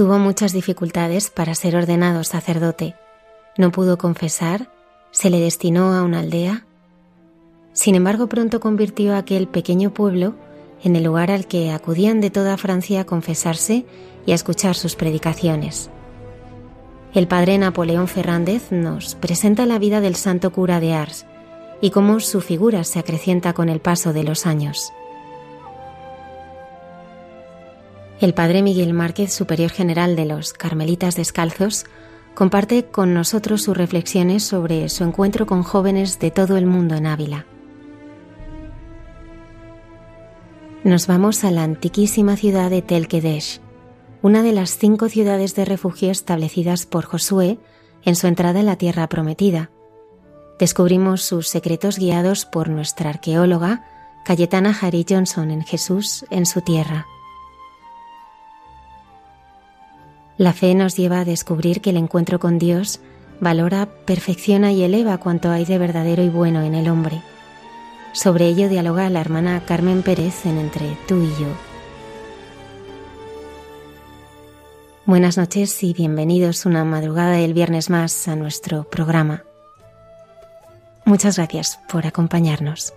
Tuvo muchas dificultades para ser ordenado sacerdote. No pudo confesar, se le destinó a una aldea. Sin embargo, pronto convirtió aquel pequeño pueblo en el lugar al que acudían de toda Francia a confesarse y a escuchar sus predicaciones. El padre Napoleón Fernández nos presenta la vida del santo cura de Ars y cómo su figura se acrecienta con el paso de los años. El padre Miguel Márquez, superior general de los Carmelitas Descalzos, comparte con nosotros sus reflexiones sobre su encuentro con jóvenes de todo el mundo en Ávila. Nos vamos a la antiquísima ciudad de Tel una de las cinco ciudades de refugio establecidas por Josué en su entrada en la tierra prometida. Descubrimos sus secretos guiados por nuestra arqueóloga Cayetana Harry Johnson en Jesús en su tierra. La fe nos lleva a descubrir que el encuentro con Dios valora, perfecciona y eleva cuanto hay de verdadero y bueno en el hombre. Sobre ello dialoga la hermana Carmen Pérez en Entre tú y yo. Buenas noches y bienvenidos una madrugada del viernes más a nuestro programa. Muchas gracias por acompañarnos.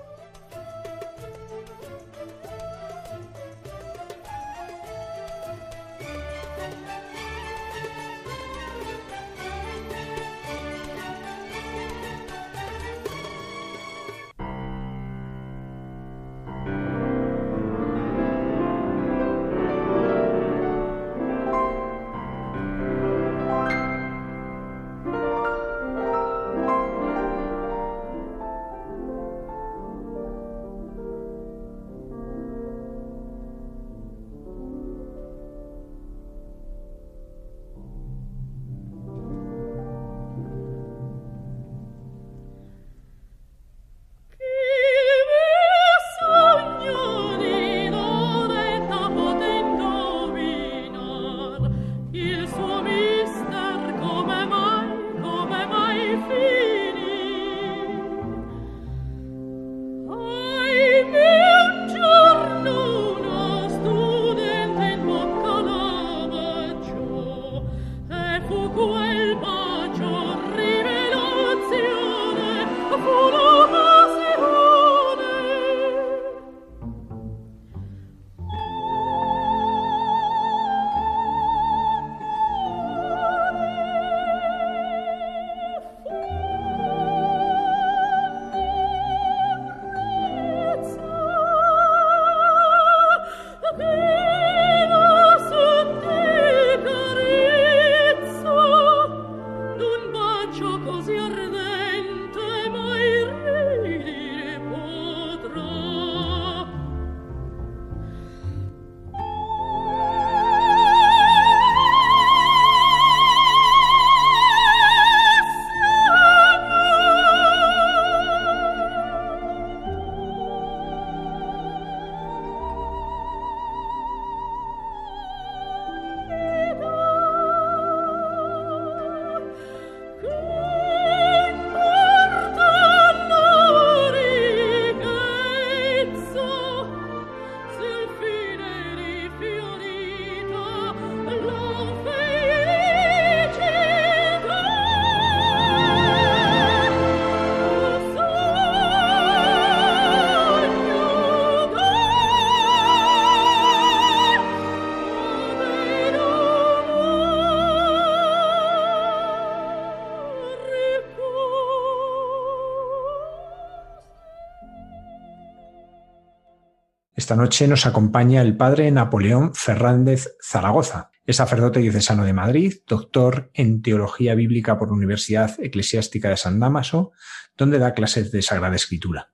Esta noche nos acompaña el padre Napoleón Fernández Zaragoza. Es sacerdote diocesano de Madrid, doctor en teología bíblica por la Universidad Eclesiástica de San Damaso, donde da clases de Sagrada Escritura.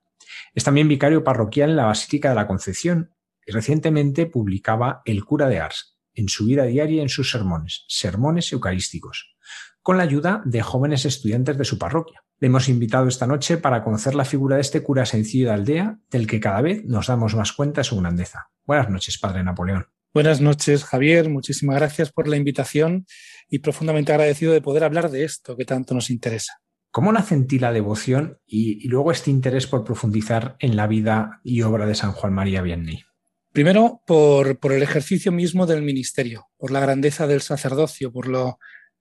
Es también vicario parroquial en la Basílica de la Concepción y recientemente publicaba El cura de Ars en su vida diaria y en sus sermones, sermones eucarísticos, con la ayuda de jóvenes estudiantes de su parroquia. Le hemos invitado esta noche para conocer la figura de este cura sencillo de aldea, del que cada vez nos damos más cuenta de su grandeza. Buenas noches, Padre Napoleón. Buenas noches, Javier. Muchísimas gracias por la invitación y profundamente agradecido de poder hablar de esto que tanto nos interesa. ¿Cómo nace en ti la devoción y, luego este interés por profundizar en la vida y obra de San Juan María Vianney? Primero, por, por, el ejercicio mismo del ministerio, por la grandeza del sacerdocio, por lo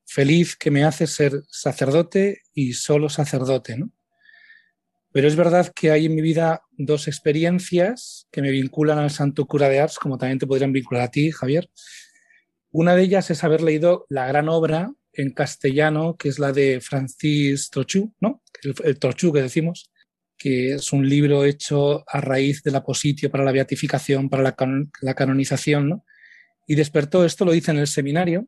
feliz que me hace ser sacerdote y solo sacerdote. ¿no? Pero es verdad que hay en mi vida dos experiencias que me vinculan al Santo Cura de Ars, como también te podrían vincular a ti, Javier. Una de ellas es haber leído la gran obra en castellano, que es la de Francis Trochu, ¿no? El, el Trochu que decimos, que es un libro hecho a raíz del apositio para la beatificación, para la, la canonización, ¿no? Y despertó, esto lo hice en el seminario,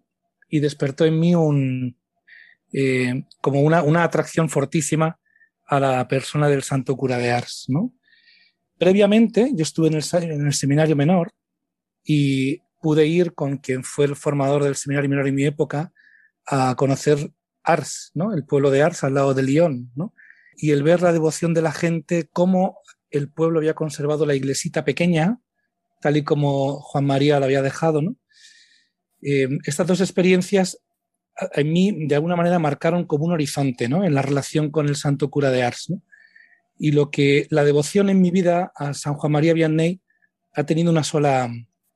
y despertó en mí un, eh, como una, una, atracción fortísima a la persona del santo cura de Ars, ¿no? Previamente, yo estuve en el, en el seminario menor y pude ir con quien fue el formador del seminario menor en mi época, a conocer Ars, ¿no? El pueblo de Ars al lado de Lyon, ¿no? Y el ver la devoción de la gente, cómo el pueblo había conservado la iglesita pequeña, tal y como Juan María la había dejado, ¿no? Eh, estas dos experiencias en mí de alguna manera marcaron como un horizonte, ¿no? En la relación con el santo cura de Ars, ¿no? Y lo que la devoción en mi vida a San Juan María Vianney ha tenido una sola,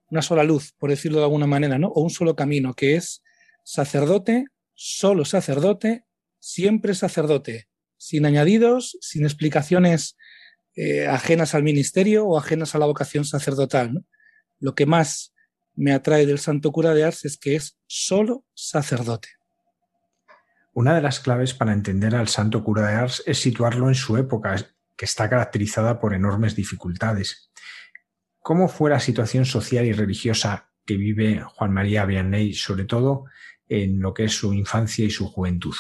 una sola luz, por decirlo de alguna manera, ¿no? O un solo camino, que es sacerdote, solo sacerdote, siempre sacerdote, sin añadidos, sin explicaciones eh, ajenas al ministerio o ajenas a la vocación sacerdotal. Lo que más me atrae del santo cura de Ars es que es solo sacerdote. Una de las claves para entender al santo cura de Ars es situarlo en su época, que está caracterizada por enormes dificultades. ¿Cómo fue la situación social y religiosa que vive Juan María Vianney, sobre todo en lo que es su infancia y su juventud?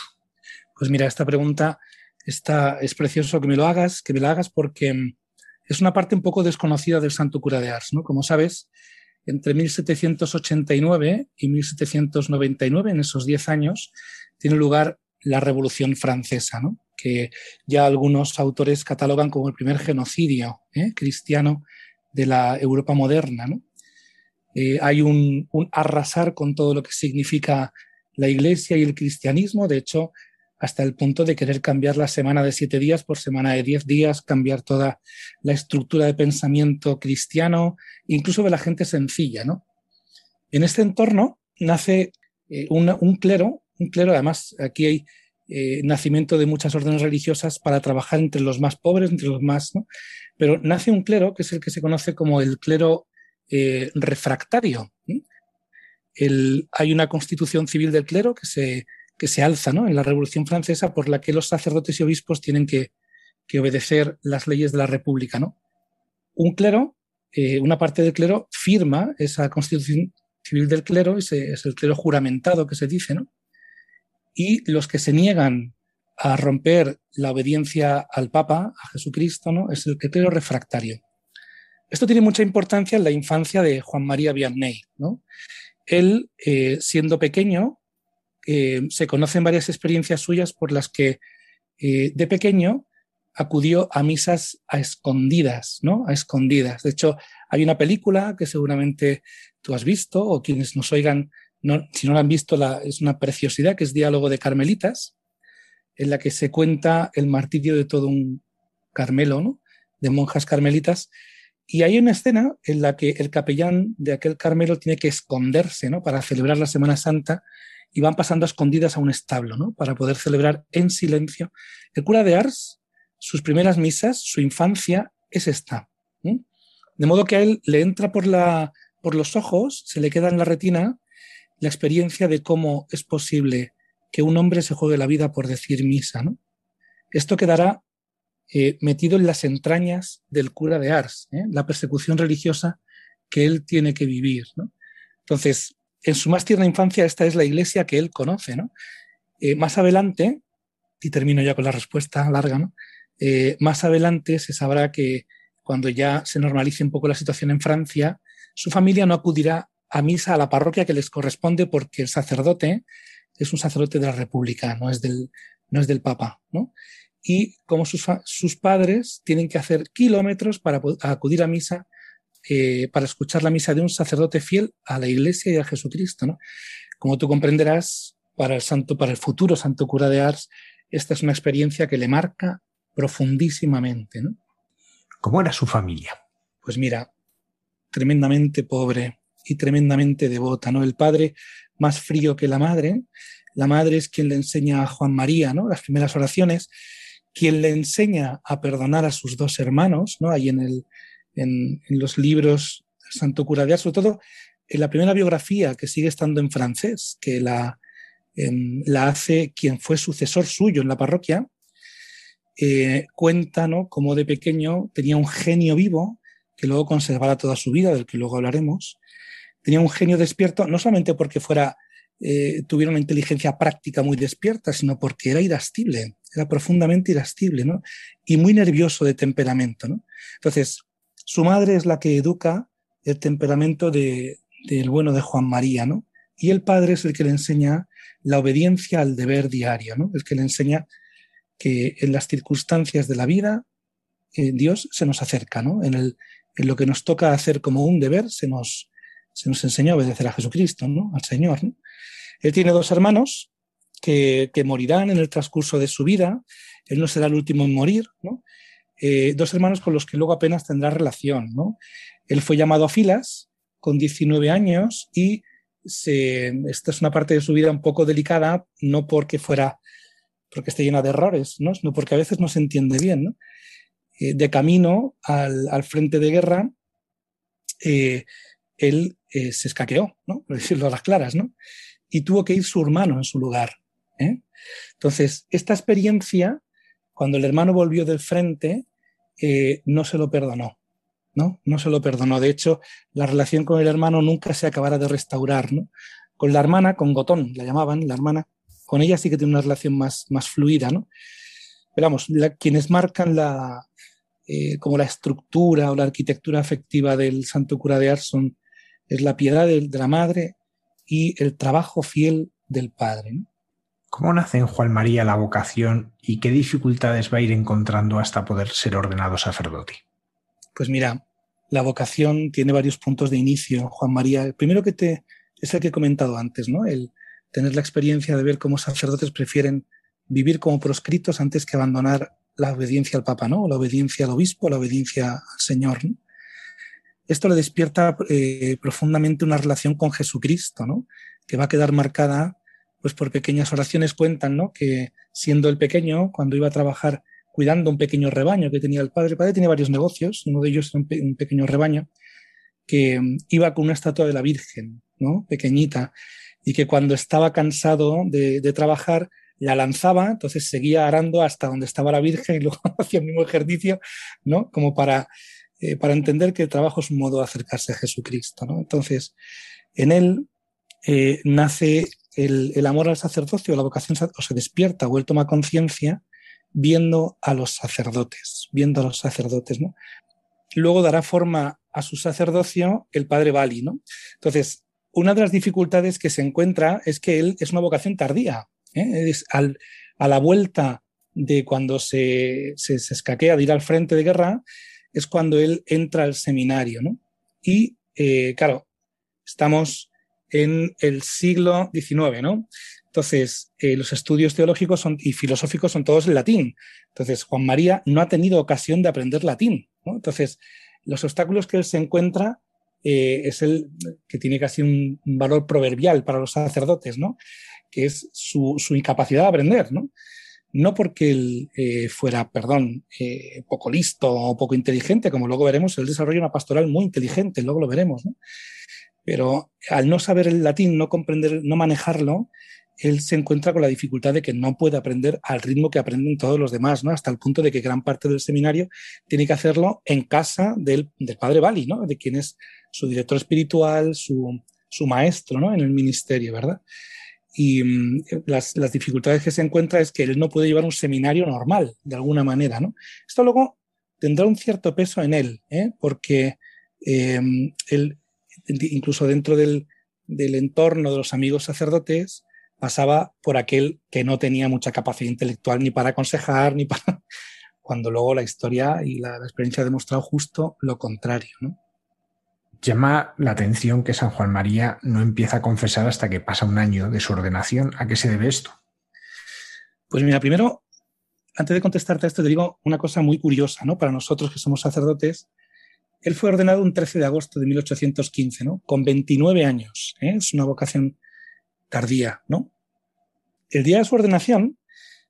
Pues mira, esta pregunta está, es precioso que me lo hagas, que me la hagas porque mm, es una parte un poco desconocida del Santo Cura de Ars. ¿no? Como sabes, entre 1789 y 1799, en esos 10 años, tiene lugar la Revolución Francesa, que ya algunos autores catalogan como el primer genocidio ¿eh? cristiano de la Europa moderna. Eh, hay un, arrasar con todo lo que significa la Iglesia y el cristianismo. De hecho, hasta el punto de querer cambiar la semana de siete días por semana de diez días, cambiar toda la estructura de pensamiento cristiano, incluso de la gente sencilla, ¿no? En este entorno nace eh, un clero, un clero, además aquí hay eh, nacimiento de muchas órdenes religiosas para trabajar entre los más pobres, entre los más, ¿no? Pero nace un clero que es el que se conoce como el clero eh, refractario. El, hay una constitución civil del clero que se que se alza ¿no? en la Revolución Francesa por la que los sacerdotes y obispos tienen que, que obedecer las leyes de la República. ¿no? Un clero, eh, una parte del clero firma esa constitución civil del clero, ese es el clero juramentado que se dice, ¿no? y los que se niegan a romper la obediencia al Papa, a Jesucristo, ¿no? es el clero refractario. Esto tiene mucha importancia en la infancia de Juan María Vianney. ¿no? Él, eh, siendo pequeño, eh, se conocen varias experiencias suyas por las que eh, de pequeño acudió a misas a escondidas, ¿no? A escondidas. De hecho, hay una película que seguramente tú has visto o quienes nos oigan, si no la han visto, la, es una preciosidad, que es Diálogo de Carmelitas, en la que se cuenta el martirio de todo un Carmelo, ¿no? De monjas carmelitas. Y hay una escena en la que el capellán de aquel Carmelo tiene que esconderse, ¿no? Para celebrar la Semana Santa y van pasando a escondidas a un establo, ¿no? Para poder celebrar en silencio. El cura de Ars, sus primeras misas, su infancia es esta. De modo que a él le entra por, la, por los ojos, se le queda en la retina la experiencia de cómo es posible que un hombre se juegue la vida por decir misa, ¿no? Esto quedará eh, metido en las entrañas del cura de Ars, ¿eh? la persecución religiosa que él tiene que vivir. Entonces, en su más tierna infancia, esta es la iglesia que él conoce. Eh, más adelante, y termino ya con la respuesta larga, más adelante se sabrá que cuando ya se normalice un poco la situación en Francia, su familia no acudirá a misa a la parroquia que les corresponde porque el sacerdote es un sacerdote de la República, no es del, no es del Papa. ¿no? y como sus, padres tienen que hacer kilómetros para acudir a misa, eh, para escuchar la misa de un sacerdote fiel a la Iglesia y a Jesucristo. ¿no? Como tú comprenderás, para el santo, para el futuro santo cura de Ars, esta es una experiencia que le marca profundísimamente. ¿no? ¿Cómo era su familia? Pues mira, tremendamente pobre y tremendamente devota, ¿no? El padre más frío que la madre. La madre es quien le enseña a Juan María, ¿no? Las primeras oraciones quien le enseña a perdonar a sus dos hermanos, ¿no? Ahí en, el, en, los libros Santo Cura de Ars, sobre todo en la primera biografía que sigue estando en francés, que la, la hace quien fue sucesor suyo en la parroquia, eh, cuenta ¿no? cómo de pequeño tenía un genio vivo que luego conservará toda su vida, del que luego hablaremos. Tenía un genio despierto, no solamente porque fuera, eh, tuviera una inteligencia práctica muy despierta, sino porque era irascible era profundamente irascible, ¿no? Y muy nervioso de temperamento, ¿no? Entonces, su madre es la que educa el temperamento de, del bueno de Juan María, ¿no? Y el padre es el que le enseña la obediencia al deber diario, ¿no? El que le enseña que en las circunstancias de la vida eh, Dios se nos acerca, ¿no? En, lo que nos toca hacer como un deber se nos, se nos enseña a obedecer a Jesucristo, ¿no? Al Señor, ¿no? Él tiene dos hermanos, que, morirán en el transcurso de su vida. Él no será el último en morir, ¿no? Eh, dos hermanos con los que luego apenas tendrá relación. ¿no? Él fue llamado a filas con 19 años y se, esta es una parte de su vida un poco delicada, no porque fuera, porque esté llena de errores, ¿no? sino porque a veces no se entiende bien. ¿no? Eh, de camino al, al, frente de guerra, eh, él se escaqueó, ¿no? por decirlo a las claras, ¿no? y tuvo que ir su hermano en su lugar. ¿eh? Entonces, esta experiencia, cuando el hermano volvió del frente, eh, no se lo perdonó. ¿no? no se lo perdonó. De hecho, la relación con el hermano nunca se acabará de restaurar. ¿no? Con la hermana, con Gotón, la llamaban, la hermana, con ella sí que tiene una relación más, más fluida. ¿no? Pero vamos, quienes marcan la, eh, como la estructura o la arquitectura afectiva del Santo Cura de Ars es la piedad de, de, la madre y el trabajo fiel del padre. ¿no? ¿Cómo nace en Juan María la vocación y qué dificultades va a ir encontrando hasta poder ser ordenado sacerdote? Pues mira, la vocación tiene varios puntos de inicio. Juan María, el primero que te es el que he comentado antes, ¿no? El tener la experiencia de ver cómo sacerdotes prefieren vivir como proscritos antes que abandonar la obediencia al Papa, ¿no? La obediencia al obispo, la obediencia al Señor. Esto le despierta eh, profundamente una relación con Jesucristo, ¿no? Que va a quedar marcada pues por pequeñas oraciones cuentan, ¿no? Que siendo el pequeño, cuando iba a trabajar cuidando un pequeño rebaño que tenía el padre, el padre tenía varios negocios, uno de ellos era un, pequeño rebaño, que mm, iba con una estatua de la Virgen, ¿no? Pequeñita, y que cuando estaba cansado de, trabajar, la lanzaba, entonces seguía arando hasta donde estaba la Virgen y luego hacía el mismo ejercicio, ¿no? Como para, eh, para entender que el trabajo es un modo de acercarse a Jesucristo, ¿no? Entonces, en él eh, nace el, amor al sacerdocio, la vocación o se despierta o él toma conciencia viendo a los sacerdotes, viendo a los sacerdotes, ¿no? Luego dará forma a su sacerdocio el padre Bali, ¿no? Entonces, una de las dificultades que se encuentra es que él es una vocación tardía. ¿eh? Es a la vuelta de cuando se, se, escaquea de ir al frente de guerra, es cuando él entra al seminario, ¿no? Y, eh, claro, estamos en el siglo XIX, ¿no? Entonces, eh, los estudios teológicos y filosóficos son todos en latín. Entonces, Juan María no ha tenido ocasión de aprender latín. ¿no? Entonces, los obstáculos que él se encuentra eh, es el que tiene casi un, valor proverbial para los sacerdotes, ¿no? que es su, incapacidad de aprender. ¿no? no porque él eh, fuera, perdón, poco listo o poco inteligente, como luego veremos, él desarrolla una pastoral muy inteligente, luego lo veremos, ¿no? Pero al no saber el latín, no comprender, no manejarlo, él se encuentra con la dificultad de que no puede aprender al ritmo que aprenden todos los demás, ¿no? Hasta el punto de que gran parte del seminario tiene que hacerlo en casa del, padre Bali, ¿no? De quien es su director espiritual, su, maestro, ¿no? En el ministerio, ¿verdad? Y mm, las, dificultades que se encuentra es que él no puede llevar un seminario normal, de alguna manera, ¿no? Esto luego tendrá un cierto peso en él, ¿eh? Porque eh, él, incluso dentro del, del entorno de los amigos sacerdotes, pasaba por aquel que no tenía mucha capacidad intelectual ni para aconsejar, ni para... cuando luego la historia y la, experiencia ha demostrado justo lo contrario. ¿no? Llama la atención que San Juan María no empieza a confesar hasta que pasa un año de su ordenación. ¿A qué se debe esto? Pues mira, primero, antes de contestarte a esto, te digo una cosa muy curiosa, ¿no? Para nosotros que somos sacerdotes, él fue ordenado un 13 de agosto de 1815, ¿no? Con 29 años. ¿eh? Es una vocación tardía, ¿no? El día de su ordenación,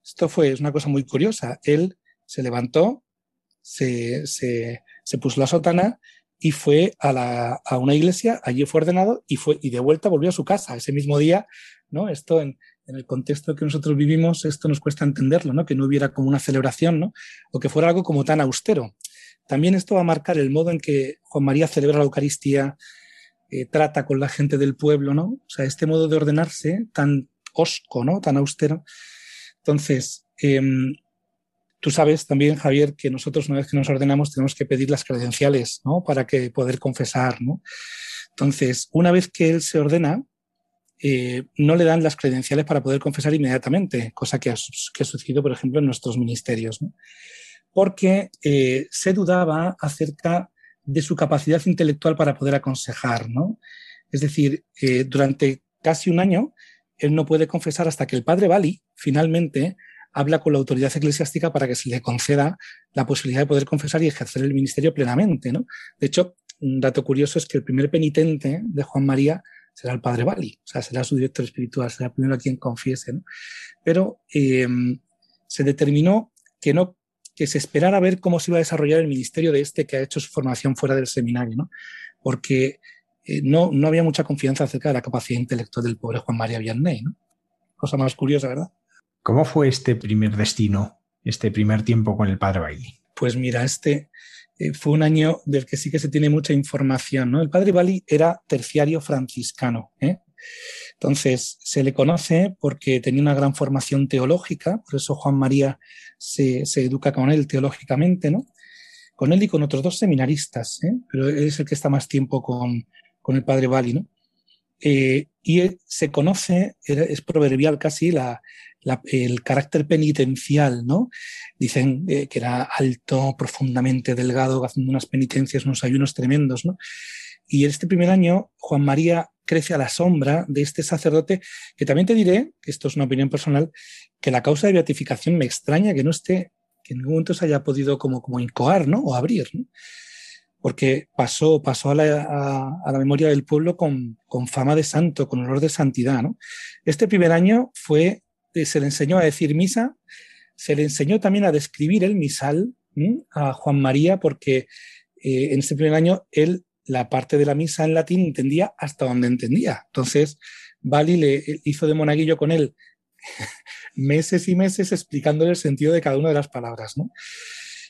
esto fue una cosa muy curiosa. Él se levantó, se, se, puso la sotana y fue a, la, a, una iglesia, allí fue ordenado y, fue, y de vuelta volvió a su casa ese mismo día, ¿no? Esto en, en el contexto que nosotros vivimos, esto nos cuesta entenderlo, ¿no? Que no hubiera como una celebración, ¿no? O que fuera algo como tan austero. También esto va a marcar el modo en que Juan María celebra la Eucaristía, eh, trata con la gente del pueblo, ¿no? O sea, este modo de ordenarse tan osco, ¿no? Tan austero. Entonces, em, tú sabes también, Javier, que nosotros una vez que nos ordenamos tenemos que pedir las credenciales, ¿no? Para que poder confesar, ¿no? Entonces, una vez que él se ordena, eh, no le dan las credenciales para poder confesar inmediatamente, cosa que ha, que sucedido, por ejemplo, en nuestros ministerios. ¿no? Porque eh, se dudaba acerca de su capacidad intelectual para poder aconsejar, ¿no? Es decir, eh, durante casi un año, él no puede confesar hasta que el padre Bali finalmente habla con la autoridad eclesiástica para que se le conceda la posibilidad de poder confesar y ejercer el ministerio plenamente, ¿no? De hecho, un dato curioso es que el primer penitente de Juan María será el padre Bali, o sea, será su director espiritual, será el primero a quien confiese, ¿no? Pero eh, se determinó que no que se esperara a ver cómo se iba a desarrollar el ministerio de este que ha hecho su formación fuera del seminario, ¿no? Porque eh, no, no había mucha confianza acerca de la capacidad intelectual del pobre Juan María Vianney, ¿no? Cosa más curiosa, ¿verdad? ¿Cómo fue este primer destino, este primer tiempo con el padre Bailey? Pues mira, este eh, fue un año del que sí que se tiene mucha información, ¿no? El padre Bali era terciario franciscano, ¿eh? Entonces, se le conoce porque tenía una gran formación teológica, por eso Juan María se, educa con él teológicamente, ¿no? Con él y con otros dos seminaristas, ¿eh? pero es el que está más tiempo con, el padre Bali, ¿no? Eh, y se conoce, es proverbial casi, la, el carácter penitencial, ¿no? Dicen eh, que era alto, profundamente delgado, haciendo unas penitencias, unos ayunos tremendos, ¿no? Y este primer año, Juan María crece a la sombra de este sacerdote, que también te diré, que esto es una opinión personal, que la causa de beatificación me extraña que no esté, que en ningún momento se haya podido como, como incoar, ¿no? O abrir, ¿no? Porque pasó, pasó a la, a, la memoria del pueblo con, con, fama de santo, con olor de santidad, ¿no? Este primer año fue, eh, se le enseñó a decir misa, se le enseñó también a describir el misal a Juan María, porque eh, en este primer año él la parte de la misa en latín entendía hasta donde entendía. Entonces, Bali le hizo de monaguillo con él meses y meses explicándole el sentido de cada una de las palabras. ¿no?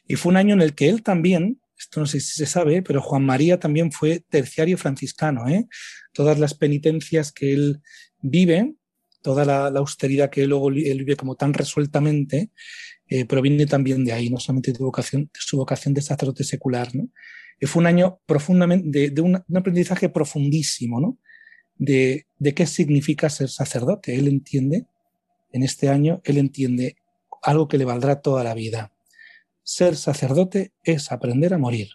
Y fue un año en el que él también, esto no sé si se sabe, pero Juan María también fue terciario franciscano. ¿eh? Todas las penitencias que él vive, toda la, austeridad que luego él vive como tan resueltamente, eh, proviene también de ahí, no solamente de, vocación, de su vocación de sacerdote secular. ¿no? Fue un año profundamente, de, un, aprendizaje profundísimo, ¿no? De, de qué significa ser sacerdote. Él entiende, en este año, él entiende algo que le valdrá toda la vida. Ser sacerdote es aprender a morir.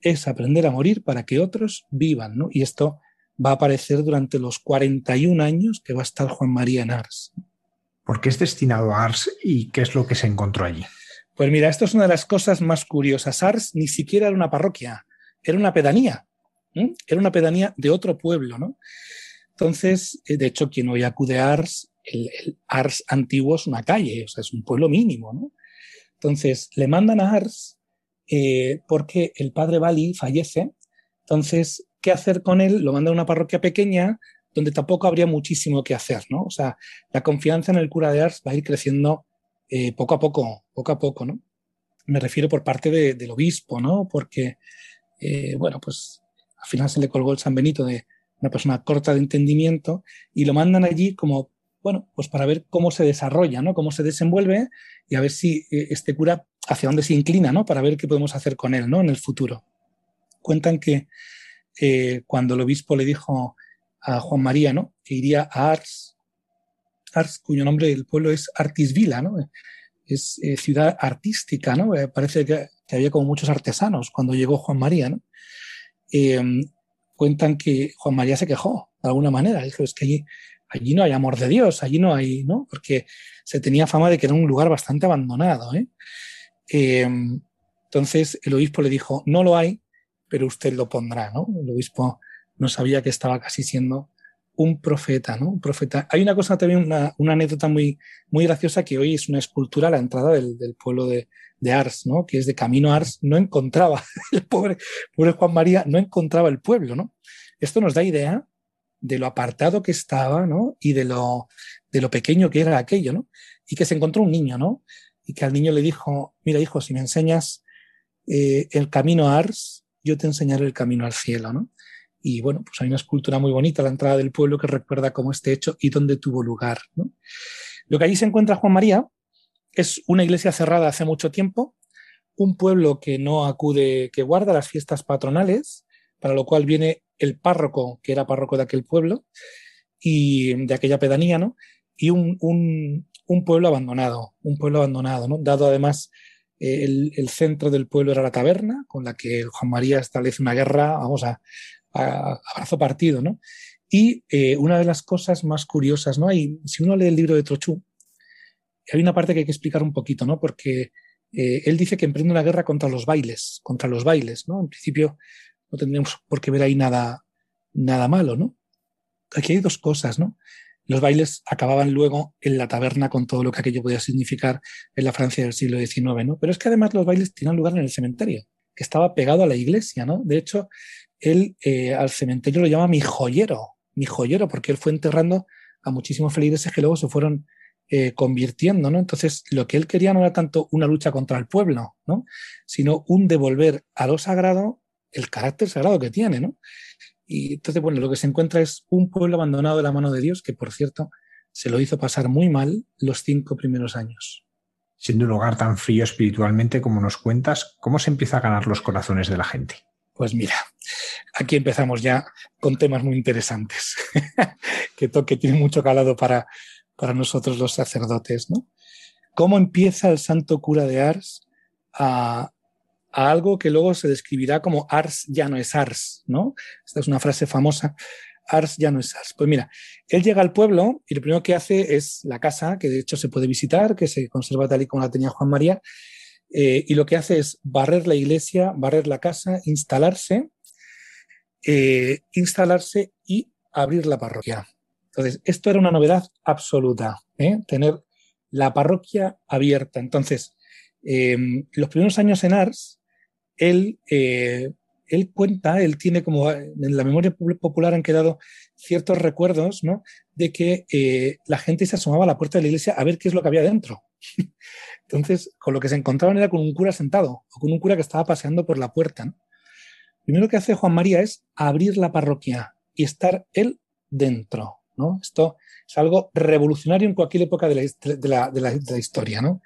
Es aprender a morir para que otros vivan, ¿no? Y esto va a aparecer durante los 41 años que va a estar Juan María en Ars. ¿Por qué es destinado a Ars y qué es lo que se encontró allí? Pues mira, esto es una de las cosas más curiosas. Ars ni siquiera era una parroquia, era una pedanía. Era una pedanía de otro pueblo, ¿no? Entonces, eh, de hecho, quien hoy acude a Ars, el, Ars antiguo es una calle, o sea, es un pueblo mínimo, ¿no? Entonces, le mandan a Ars eh, porque el padre Bali fallece. Entonces, ¿qué hacer con él? Lo manda a una parroquia pequeña donde tampoco habría muchísimo que hacer, ¿no? O sea, la confianza en el cura de Ars va a ir creciendo eh, poco a poco, poco a poco, ¿no? Me refiero por parte del obispo, ¿no? Porque, eh, bueno, pues al final se le colgó el San Benito de una persona corta de entendimiento y lo mandan allí como, bueno, pues para ver cómo se desarrolla, ¿no? Cómo se desenvuelve y a ver si eh, este cura hacia dónde se inclina, ¿no? Para ver qué podemos hacer con él, ¿no? En el futuro. Cuentan que cuando el obispo le dijo a Juan María, ¿no? Que iría a Ars, Cuyo nombre del pueblo es Artisvila, ¿no? Es eh, ciudad artística, ¿no? Eh, parece que, había como muchos artesanos cuando llegó Juan María, ¿no? Em, cuentan que Juan María se quejó de alguna manera, dijo, es que allí, allí no hay amor de Dios, allí no hay, ¿no? Porque se tenía fama de que era un lugar bastante abandonado, ¿eh? Em, entonces el obispo le dijo, no lo hay, pero usted lo pondrá, ¿no? El obispo no sabía que estaba casi siendo un profeta, ¿no? Un profeta. Hay una cosa también, una, anécdota muy, muy graciosa que hoy es una escultura a la entrada del, pueblo de, Ars, ¿no? Que es de camino a Ars, no encontraba, el pobre, pobre Juan María no encontraba el pueblo, ¿no? Esto nos da idea de lo apartado que estaba, ¿no? Y de lo, de lo pequeño que era aquello, ¿no? Y que se encontró un niño, ¿no? Y que al niño le dijo, mira hijo, si me enseñas eh, el camino a Ars, yo te enseñaré el camino al cielo, ¿no? Y bueno, pues hay una escultura muy bonita a la entrada del pueblo que recuerda cómo este hecho y dónde tuvo lugar. Lo que allí se encuentra Juan María es una iglesia cerrada hace mucho tiempo, un pueblo que no acude, que guarda las fiestas patronales, para lo cual viene el párroco, que era párroco de aquel pueblo y de aquella pedanía, ¿no? Y un, pueblo abandonado, un pueblo abandonado, ¿no? Dado además eh, el, el, centro del pueblo era la taberna, con la que Juan María establece una guerra, vamos a, abrazo partido, ¿no? Y eh, una de las cosas más curiosas, ¿no? Hay, si uno lee el libro de Trochú, hay una parte que hay que explicar un poquito, ¿no? Porque eh, él dice que emprende una guerra contra los bailes, contra los bailes, ¿no? En principio no tendríamos por qué ver ahí nada, nada malo, ¿no? Aquí hay dos cosas, ¿no? Los bailes acababan luego en la taberna con todo lo que aquello podía significar en la Francia del siglo XIX, ¿no? Pero es que además los bailes tenían lugar en el cementerio, que estaba pegado a la iglesia, ¿no? De hecho, él eh, al cementerio lo llama mi joyero, mi joyero, porque él fue enterrando a muchísimos feligreses que luego se fueron eh, convirtiendo, ¿no? Entonces, lo que él quería no era tanto una lucha contra el pueblo, ¿no? Sino un devolver a lo sagrado el carácter sagrado que tiene, ¿no? Y entonces, bueno, lo que se encuentra es un pueblo abandonado de la mano de Dios, que por cierto, se lo hizo pasar muy mal los cinco primeros años. Siendo un lugar tan frío espiritualmente como nos cuentas, ¿cómo se empieza a ganar los corazones de la gente? Pues mira, aquí empezamos ya con temas muy interesantes, que toque tiene mucho calado para, para nosotros los sacerdotes, ¿no? ¿Cómo empieza el santo cura de Ars a, a, algo que luego se describirá como Ars ya no es Ars, ¿no? Esta es una frase famosa, Ars ya no es Ars. Pues mira, él llega al pueblo y lo primero que hace es la casa, que de hecho se puede visitar, que se conserva tal y como la tenía Juan María, eh, y lo que hace es barrer la iglesia, barrer la casa, instalarse, eh, instalarse y abrir la parroquia. Entonces, esto era una novedad absoluta, ¿eh? tener la parroquia abierta. Entonces, los primeros años en Ars, él, él cuenta, él tiene como en la memoria popular han quedado ciertos recuerdos, ¿no? De que la gente se asomaba a la puerta de la iglesia a ver qué es lo que había dentro. Entonces, con lo que se encontraban era con un cura sentado o con un cura que estaba paseando por la puerta. ¿no? Primero que hace Juan María es abrir la parroquia y estar él dentro. ¿no? Esto es algo revolucionario en cualquier época de la, historia, ¿no?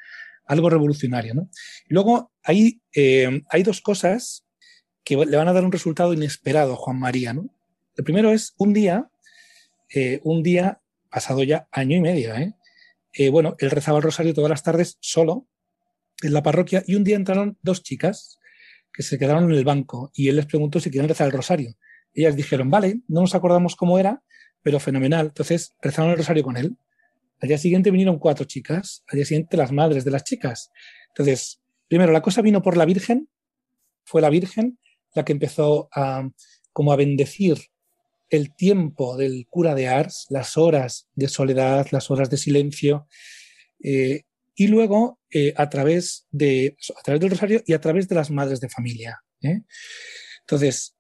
Algo revolucionario, ¿no? Luego hay, eh, hay dos cosas que le van a dar un resultado inesperado a Juan María, ¿no? El primero es un día, eh, un día pasado ya año y medio, ¿eh? Eh, bueno, él rezaba el rosario todas las tardes solo en la parroquia y un día entraron dos chicas que se quedaron en el banco y él les preguntó si querían rezar el rosario. Ellas dijeron, vale, no nos acordamos cómo era, pero fenomenal. Entonces rezaron el rosario con él. Al día siguiente vinieron cuatro chicas, al día siguiente las madres de las chicas. Entonces, primero, la cosa vino por la Virgen, fue la Virgen la que empezó a, como a bendecir el tiempo del cura de Ars, las horas de soledad, las horas de silencio, eh, y luego eh, a, través de, a través del rosario y a través de las madres de familia. ¿eh? Entonces,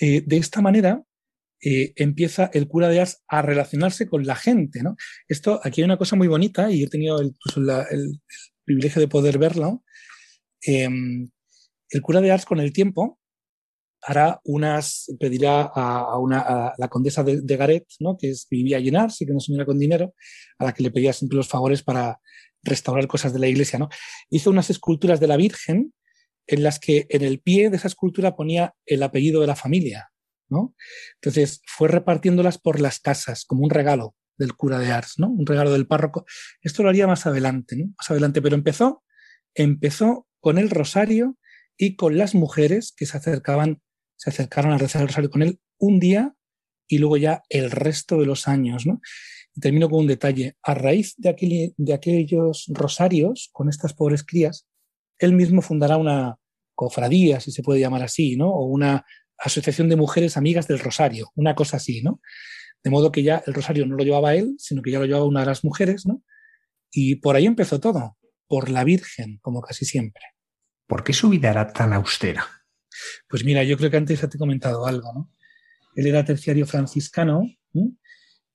de esta manera, eh, empieza el cura de Ars a relacionarse con la gente. ¿no? Esto, aquí hay una cosa muy bonita y he tenido el, el, privilegio de poder verlo. Em, el cura de Ars con el tiempo hará unas, pedirá a, una, la condesa de, Garet, ¿no? que vivía allí en Ars y que no señora con dinero, a la que le pedía siempre los favores para restaurar cosas de la iglesia. ¿no? Hizo unas esculturas de la Virgen en las que en el pie de esa escultura ponía el apellido de la familia. ¿no? Entonces fue repartiéndolas por las casas como un regalo del cura de Ars, ¿no? un regalo del párroco. Esto lo haría más adelante, ¿no? más adelante, pero empezó, empezó con el rosario y con las mujeres que se acercaban, se acercaron a rezar el rosario con él un día y luego ya el resto de los años. ¿no? Termino con un detalle. A raíz de, aquel, de aquellos rosarios con estas pobres crías, él mismo fundará una cofradía, si se puede llamar así, ¿no? O una asociación de mujeres amigas del rosario, una cosa así, ¿no? De modo que ya el rosario no lo llevaba él, sino que ya lo llevaba una de las mujeres, ¿no? Y por ahí empezó todo, por la Virgen, como casi siempre. ¿Por qué su vida era tan austera? Pues mira, yo creo que antes ya te he comentado algo, ¿no? Él era terciario franciscano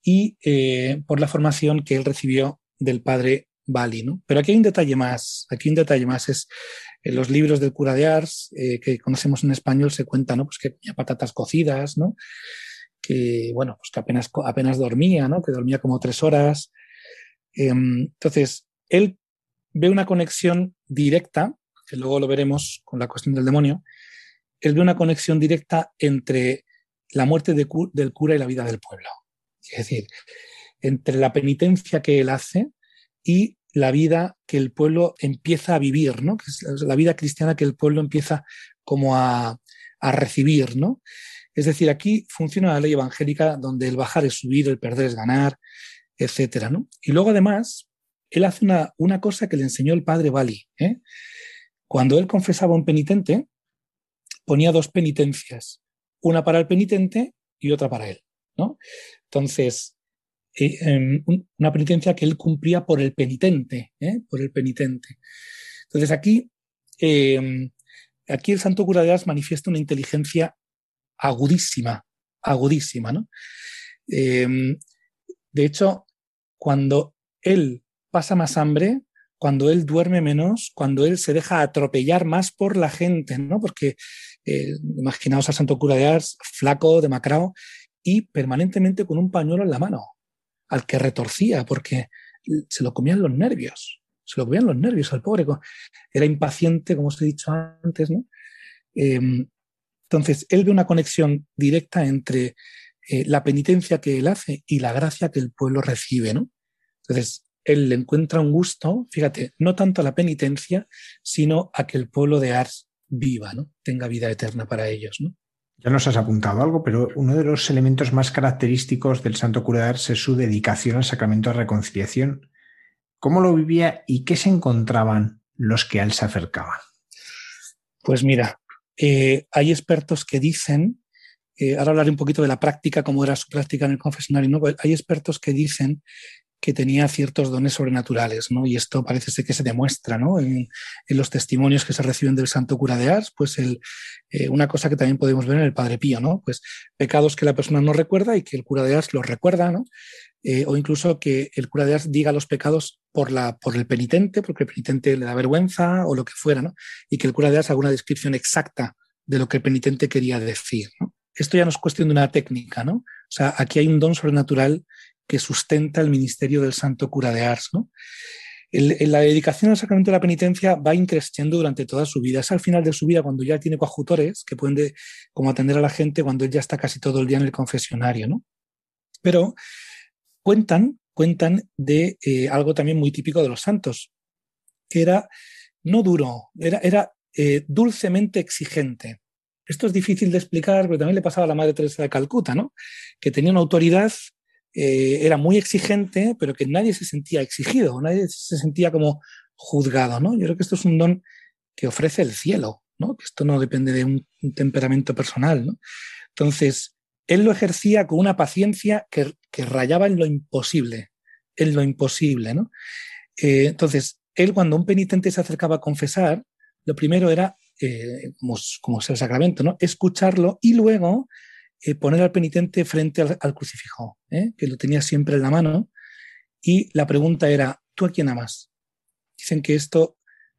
y eh, por la formación que él recibió del padre Bali, ¿no? Pero aquí hay un detalle más, aquí un detalle más es en los libros del cura de Ars eh, que conocemos en español se cuenta, ¿no? Pues que tenía patatas cocidas, ¿no? Que, bueno, pues que apenas, apenas dormía, ¿no? Que dormía como tres horas. Em, entonces, él ve una conexión directa, que luego lo veremos con la cuestión del demonio, él ve una conexión directa entre la muerte de, del cura y la vida del pueblo. Es decir, entre la penitencia que él hace y la vida que el pueblo empieza a vivir, ¿no? Que es la vida cristiana que el pueblo empieza como a, recibir, ¿no? Es decir, aquí funciona la ley evangélica donde el bajar es subir, el perder es ganar, etcétera, ¿no? Y luego además, él hace una, una cosa que le enseñó el padre Bali. ¿eh? Cuando él confesaba a un penitente, ponía dos penitencias, una para el penitente y otra para él, ¿no? Entonces, eh, em, una penitencia que él cumplía por el penitente, ¿eh? por el penitente. Entonces aquí, em, aquí el santo cura de Ars manifiesta una inteligencia agudísima, agudísima, ¿no? Em, de hecho, cuando él pasa más hambre, cuando él duerme menos, cuando él se deja atropellar más por la gente, ¿no? Porque eh, imaginaos al santo cura de Ars, flaco, demacrado, y permanentemente con un pañuelo en la mano al que retorcía porque se lo comían los nervios, se lo comían los nervios al pobre, era impaciente, como os he dicho antes. Em, entonces, él ve una conexión directa entre eh, la penitencia que él hace y la gracia que el pueblo recibe, ¿no? Entonces, él le encuentra un gusto, fíjate, no tanto a la penitencia, sino a que el pueblo de Ars viva, ¿no? Tenga vida eterna para ellos. Ya nos has apuntado algo, pero uno de los elementos más característicos del Santo Cura de Ars es su dedicación al sacramento de reconciliación. ¿Cómo lo vivía y qué se encontraban los que a él se acercaban? Pues mira, eh, hay expertos que dicen, eh, ahora hablaré un poquito de la práctica, cómo era su práctica en el confesionario, ¿no? hay expertos que dicen que tenía ciertos dones sobrenaturales, ¿no? Y esto parece ser que se demuestra, ¿no? En, los testimonios que se reciben del Santo Cura de Ars, pues el, eh, una cosa que también podemos ver en el Padre Pío, ¿no? Pues pecados que la persona no recuerda y que el cura de Ars los recuerda, ¿no? Eh, o incluso que el cura de Ars diga los pecados por, la, por el penitente, porque el penitente le da vergüenza o lo que fuera, ¿no? Y que el cura de Ars haga una descripción exacta de lo que el penitente quería decir. Esto ya no es cuestión de una técnica, ¿no? O sea, aquí hay un don sobrenatural que sustenta el ministerio del santo cura de Ars. ¿no? la dedicación al sacramento de la penitencia va increciendo durante toda su vida. Es al final de su vida cuando ya tiene coadjutores que pueden como atender a la gente cuando él ya está casi todo el día en el confesionario. ¿no? Pero cuentan, cuentan de eh, algo también muy típico de los santos, que era no duro, era, eh, dulcemente exigente. Esto es difícil de explicar, pero también le pasaba a la Madre Teresa de Calcuta, ¿no? que tenía una autoridad eh, era muy exigente, pero que nadie se sentía exigido, nadie se sentía como juzgado, ¿no? Yo creo que esto es un don que ofrece el cielo, ¿no? Que esto no depende de un, temperamento personal, ¿no? Entonces, él lo ejercía con una paciencia que, rayaba en lo imposible, en lo imposible, ¿no? Eh, entonces, él cuando un penitente se acercaba a confesar, lo primero era, eh, como, como es el sacramento, ¿no? Escucharlo y luego eh, poner al penitente frente al, crucifijo, ¿eh? que lo tenía siempre en la mano, y la pregunta era, ¿tú a quién amas? Dicen que esto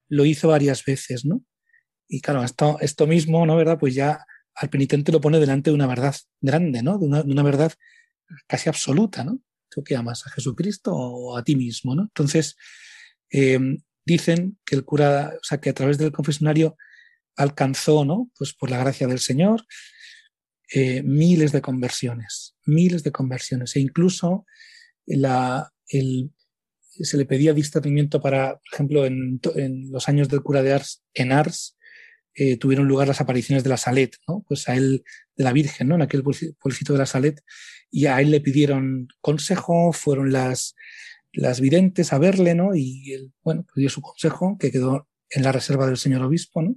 lo hizo varias veces, ¿no? Y claro, esto, mismo, ¿no? ¿Verdad? Pues ya al penitente lo pone delante de una verdad grande, ¿no? De una, verdad casi absoluta, ¿no? ¿Tú qué amas? ¿A Jesucristo o a ti mismo, ¿no? Entonces, eh, dicen que el cura, o sea, que a través del confesionario alcanzó, ¿no? Pues por la gracia del Señor, eh, miles de conversiones, miles de conversiones. E incluso la, el, se le pedía discernimiento para, por ejemplo, en, los años del cura de Ars, en Ars, eh, tuvieron lugar las apariciones de la Salet, ¿no? Pues a él, de la Virgen, ¿no? En aquel pueblecito de la Salet, y a él le pidieron consejo, fueron las, las videntes a verle, ¿no? Y él, bueno, pues dio su consejo, que quedó en la reserva del señor obispo, ¿no?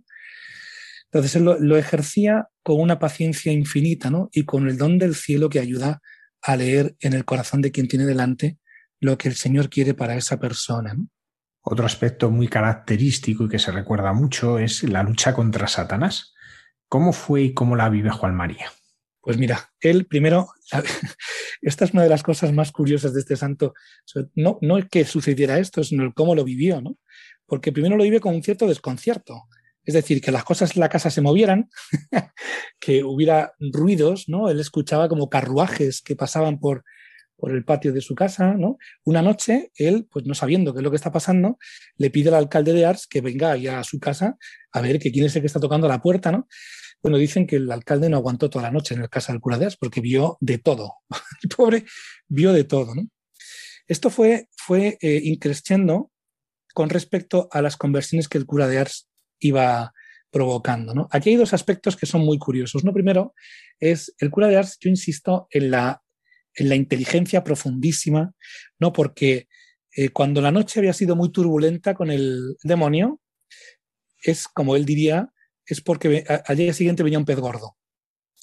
Entonces él lo, ejercía con una paciencia infinita, ¿no? Y con el don del cielo que ayuda a leer en el corazón de quien tiene delante lo que el Señor quiere para esa persona. Otro aspecto muy característico y que se recuerda mucho es la lucha contra Satanás. ¿Cómo fue y cómo la vive Juan María? Pues mira, él primero, esta es una de las cosas más curiosas de este santo. No, no es que sucediera esto, sino el cómo lo vivió, ¿no? Porque primero lo vive con un cierto desconcierto. Es decir, que las cosas en la casa se movieran, que hubiera ruidos, ¿no? Él escuchaba como carruajes que pasaban por, por el patio de su casa, ¿no? Una noche, él, pues no sabiendo qué es lo que está pasando, le pide al alcalde de Ars que venga a su casa a ver que quién es el que está tocando la puerta, ¿no? Bueno, dicen que el alcalde no aguantó toda la noche en el casa del cura de Ars porque vio de todo. el pobre vio de todo. Esto fue, fue eh, increciendo con respecto a las conversiones que el cura de Ars iba provocando. ¿no? Aquí hay dos aspectos que son muy curiosos. ¿no? Primero es el cura de Ars, yo insisto en la, en la inteligencia profundísima, ¿no? porque eh, cuando la noche había sido muy turbulenta con el demonio, es como él diría, es porque al día siguiente venía un pez gordo.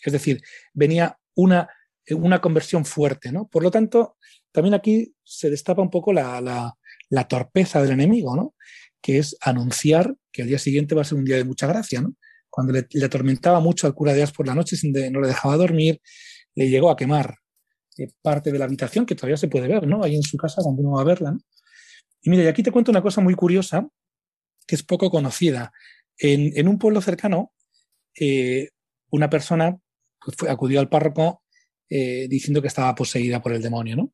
Es decir, venía una, una conversión fuerte. ¿no? Por lo tanto, también aquí se destapa un poco la, la, la torpeza del enemigo, ¿no? Que es anunciar que al día siguiente va a ser un día de mucha gracia, ¿no? Cuando le, atormentaba mucho al cura de As por la noche, sin no le dejaba dormir, le llegó a quemar eh, parte de la habitación, que todavía se puede ver, ¿no? Ahí en su casa cuando uno va a verla. Y mira, y aquí te cuento una cosa muy curiosa, que es poco conocida. En, un pueblo cercano, eh, una persona pues, acudió al párroco eh, diciendo que estaba poseída por el demonio, ¿no?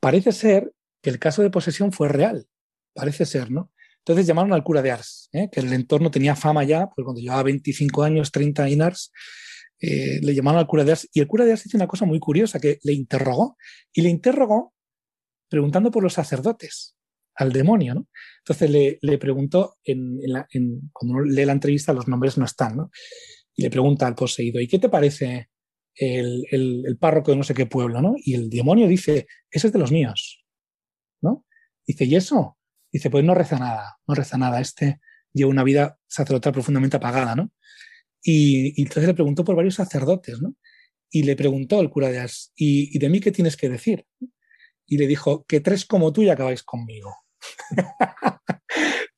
Parece ser que el caso de posesión fue real, parece ser, ¿no? Entonces llamaron al cura de Ars, ¿eh? que el entorno tenía fama ya, pues cuando llevaba 25 años, 30 en Ars, eh, le llamaron al cura de Ars. Y el cura de Ars hizo una cosa muy curiosa, que le interrogó, y le interrogó preguntando por los sacerdotes, al demonio, ¿no? Entonces le, le preguntó, en, en, cuando lee la entrevista, los nombres no están, ¿no? Y le pregunta al poseído, ¿y qué te parece el, el, el párroco de no sé qué pueblo, ¿no? Y el demonio dice, ese es de los míos, ¿no? Dice, ¿y eso? Dice, pues no reza nada, no reza nada. Este lleva una vida sacerdotal profundamente apagada, ¿no? Y, entonces le preguntó por varios sacerdotes, ¿no? Y le preguntó el cura de Ars, ¿y, de mí qué tienes que decir? Y le dijo, que tres como tú ya acabáis conmigo.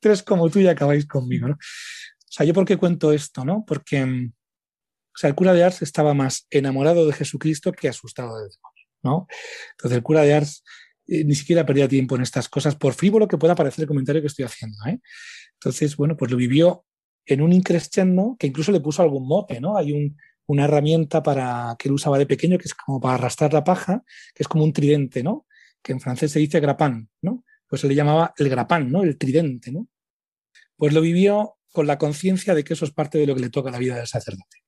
tres como tú ya acabáis conmigo, ¿no? O sea, ¿yo por qué cuento esto, no? Porque, mm, o sea, el cura de Ars estaba más enamorado de Jesucristo que asustado del demonio, ¿no? Entonces el cura de Ars eh, ni siquiera perdía tiempo en estas cosas, por frívolo que pueda parecer el comentario que estoy haciendo. ¿eh? Entonces, bueno, pues lo vivió en un increscendo que incluso le puso algún mote, ¿no? Hay un, una herramienta para que él usaba de pequeño, que es como para arrastrar la paja, que es como un tridente, ¿no? Que en francés se dice grapán, ¿no? Pues se le llamaba el grapán, ¿no? El tridente, ¿no? Pues lo vivió con la conciencia de que eso es parte de lo que le toca a la vida del sacerdote.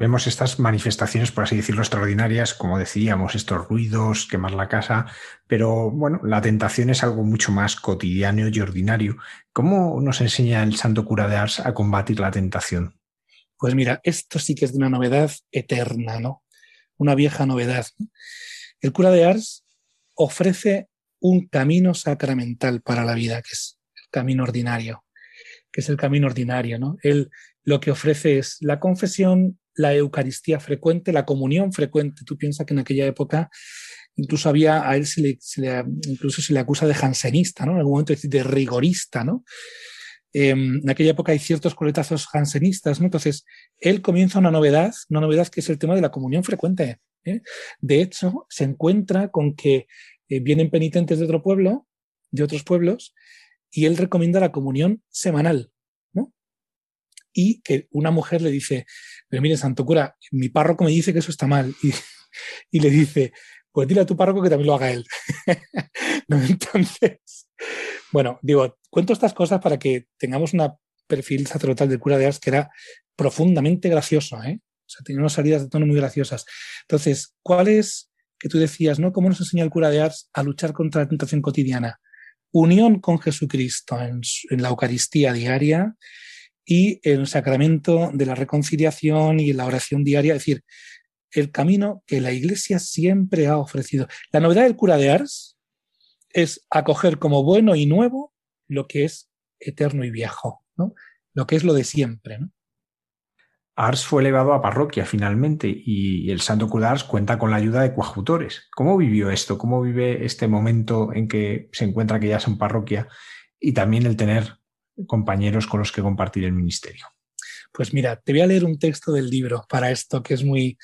Vemos estas manifestaciones, por así decirlo, extraordinarias, como decíamos, estos ruidos, quemar la casa, pero bueno, la tentación es algo mucho más cotidiano y ordinario. ¿Cómo nos enseña el santo cura de Ars a combatir la tentación? Pues mira, esto sí que es de una novedad eterna, ¿no? Una vieja novedad. El cura de Ars ofrece un camino sacramental para la vida, que es el camino ordinario, que es el camino ordinario, ¿no? Él lo que ofrece es la confesión, la Eucaristía frecuente, la comunión frecuente. Tú piensas que en aquella época incluso había, a él se le, incluso se le acusa de jansenista, ¿no? En algún momento de rigorista, ¿no? Em, en aquella época hay ciertos coletazos jansenistas, ¿no? Entonces, él comienza una novedad, una novedad que es el tema de la comunión frecuente. ¿eh? De hecho, se encuentra con que eh, vienen penitentes de otro pueblo, de otros pueblos, y él recomienda la comunión semanal, ¿no? Y que una mujer le dice, pero mire, santo cura, mi párroco me dice que eso está mal. Y, y le dice, pues dile a tu párroco que también lo haga él. Entonces, bueno, digo, cuento estas cosas para que tengamos un perfil sacerdotal del cura de Ars que era profundamente gracioso, ¿eh? O sea, tenía unas salidas de tono muy graciosas. Entonces, ¿cuál es que tú decías, ¿no? ¿Cómo nos enseña el cura de Ars a luchar contra la tentación cotidiana? Unión con Jesucristo en, en la Eucaristía diaria y el sacramento de la reconciliación y la oración diaria, es decir, el camino que la Iglesia siempre ha ofrecido. La novedad del cura de Ars es acoger como bueno y nuevo lo que es eterno y viejo, ¿no? lo que es lo de siempre. ¿no? Ars fue elevado a parroquia finalmente y el Santo Cura Ars cuenta con la ayuda de coadjutores. ¿Cómo vivió esto? ¿Cómo vive este momento en que se encuentra que ya es en parroquia y también el tener compañeros con los que compartir el ministerio? Pues mira, te voy a leer un texto del libro para esto que es muy,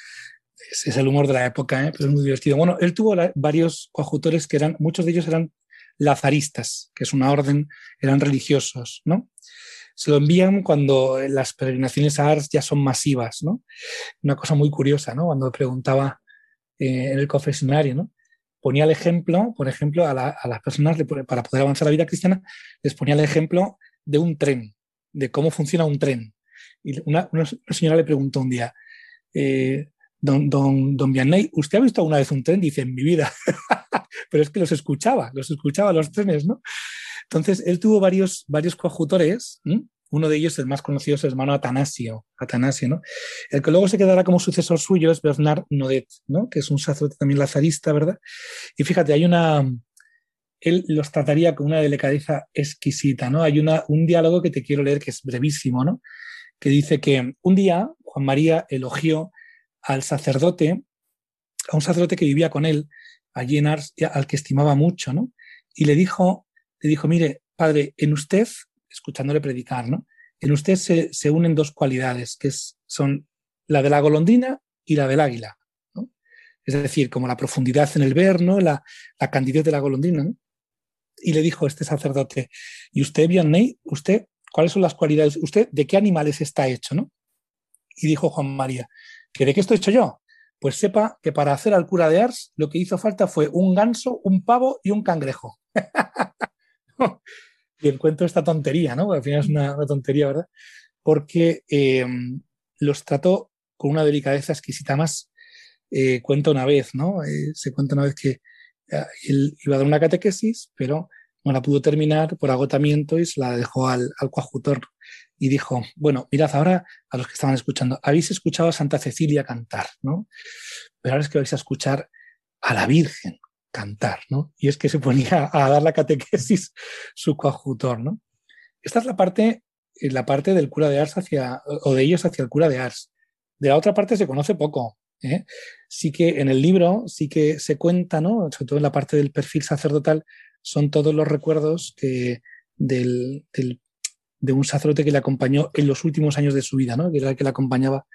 es, el humor de la época, ¿eh? pero es muy divertido. Bueno, él tuvo varios coadjutores que eran, muchos de ellos eran lazaristas, que es una orden, eran religiosos, ¿no? Se lo envían cuando las peregrinaciones a Ars ya son masivas, ¿no? Una cosa muy curiosa, ¿no? Cuando preguntaba eh, en el confesionario, ¿no? Ponía el ejemplo, por ejemplo, a, las personas, para poder avanzar la vida cristiana, les ponía el ejemplo de un tren, de cómo funciona un tren. Y una, señora le preguntó un día, eh, don, don, ¿usted ha visto alguna vez un tren? Dice, en mi vida. Pero es que los escuchaba, los escuchaba los trenes, ¿no? Entonces, él tuvo varios, varios coadjutores. Uno de ellos, el más conocido, es el hermano Atanasio, Atanasio, ¿no? El que luego se quedará como sucesor suyo es Bernard Nodet, ¿no? Que es un sacerdote también lazarista, ¿verdad? Y fíjate, hay una, él los trataría con una delicadeza exquisita, ¿no? Hay una, un diálogo que te quiero leer que es brevísimo, ¿no? Que dice que un día Juan María elogió al sacerdote, a un sacerdote que vivía con él allí en Ars, al que estimaba mucho, ¿no? Y le dijo, le dijo, mire, padre, en usted, escuchándole predicar, ¿no? En usted se, se unen dos cualidades, que son la de la golondrina y la del águila. Es decir, como la profundidad en el ver, ¿no? La, la candidez de la golondrina, ¿no? Y le dijo este sacerdote, ¿y usted, Vianney, usted, cuáles son las cualidades? ¿Usted de qué animales está hecho, no? Y dijo Juan María, ¿Que de qué estoy hecho yo? Pues sepa que para hacer al cura de Ars lo que hizo falta fue un ganso, un pavo y un cangrejo. y encuentro esta tontería, ¿no? Al final es una, tontería, ¿verdad? Porque eh, los trató con una delicadeza exquisita más. Eh, cuenta una vez, ¿no? Eh, se cuenta una vez que él iba a dar una catequesis, pero no la pudo terminar por agotamiento y se la dejó al, al y dijo, bueno, mirad ahora a los que estaban escuchando, habéis escuchado a Santa Cecilia cantar, ¿no? Pero ahora es que vais a escuchar a la Virgen cantar, ¿no? Y es que se ponía a dar la catequesis su coadjutor, ¿no? Esta es la parte, la parte del cura de Ars hacia, o de ellos hacia el cura de Ars. De la otra parte se conoce poco. ¿Eh? Sí que en el libro sí que se cuenta, ¿no? Sobre todo en la parte del perfil sacerdotal, son todos los recuerdos que del, de un sacerdote que le acompañó en los últimos años de su vida, ¿no? que era el que le acompañaba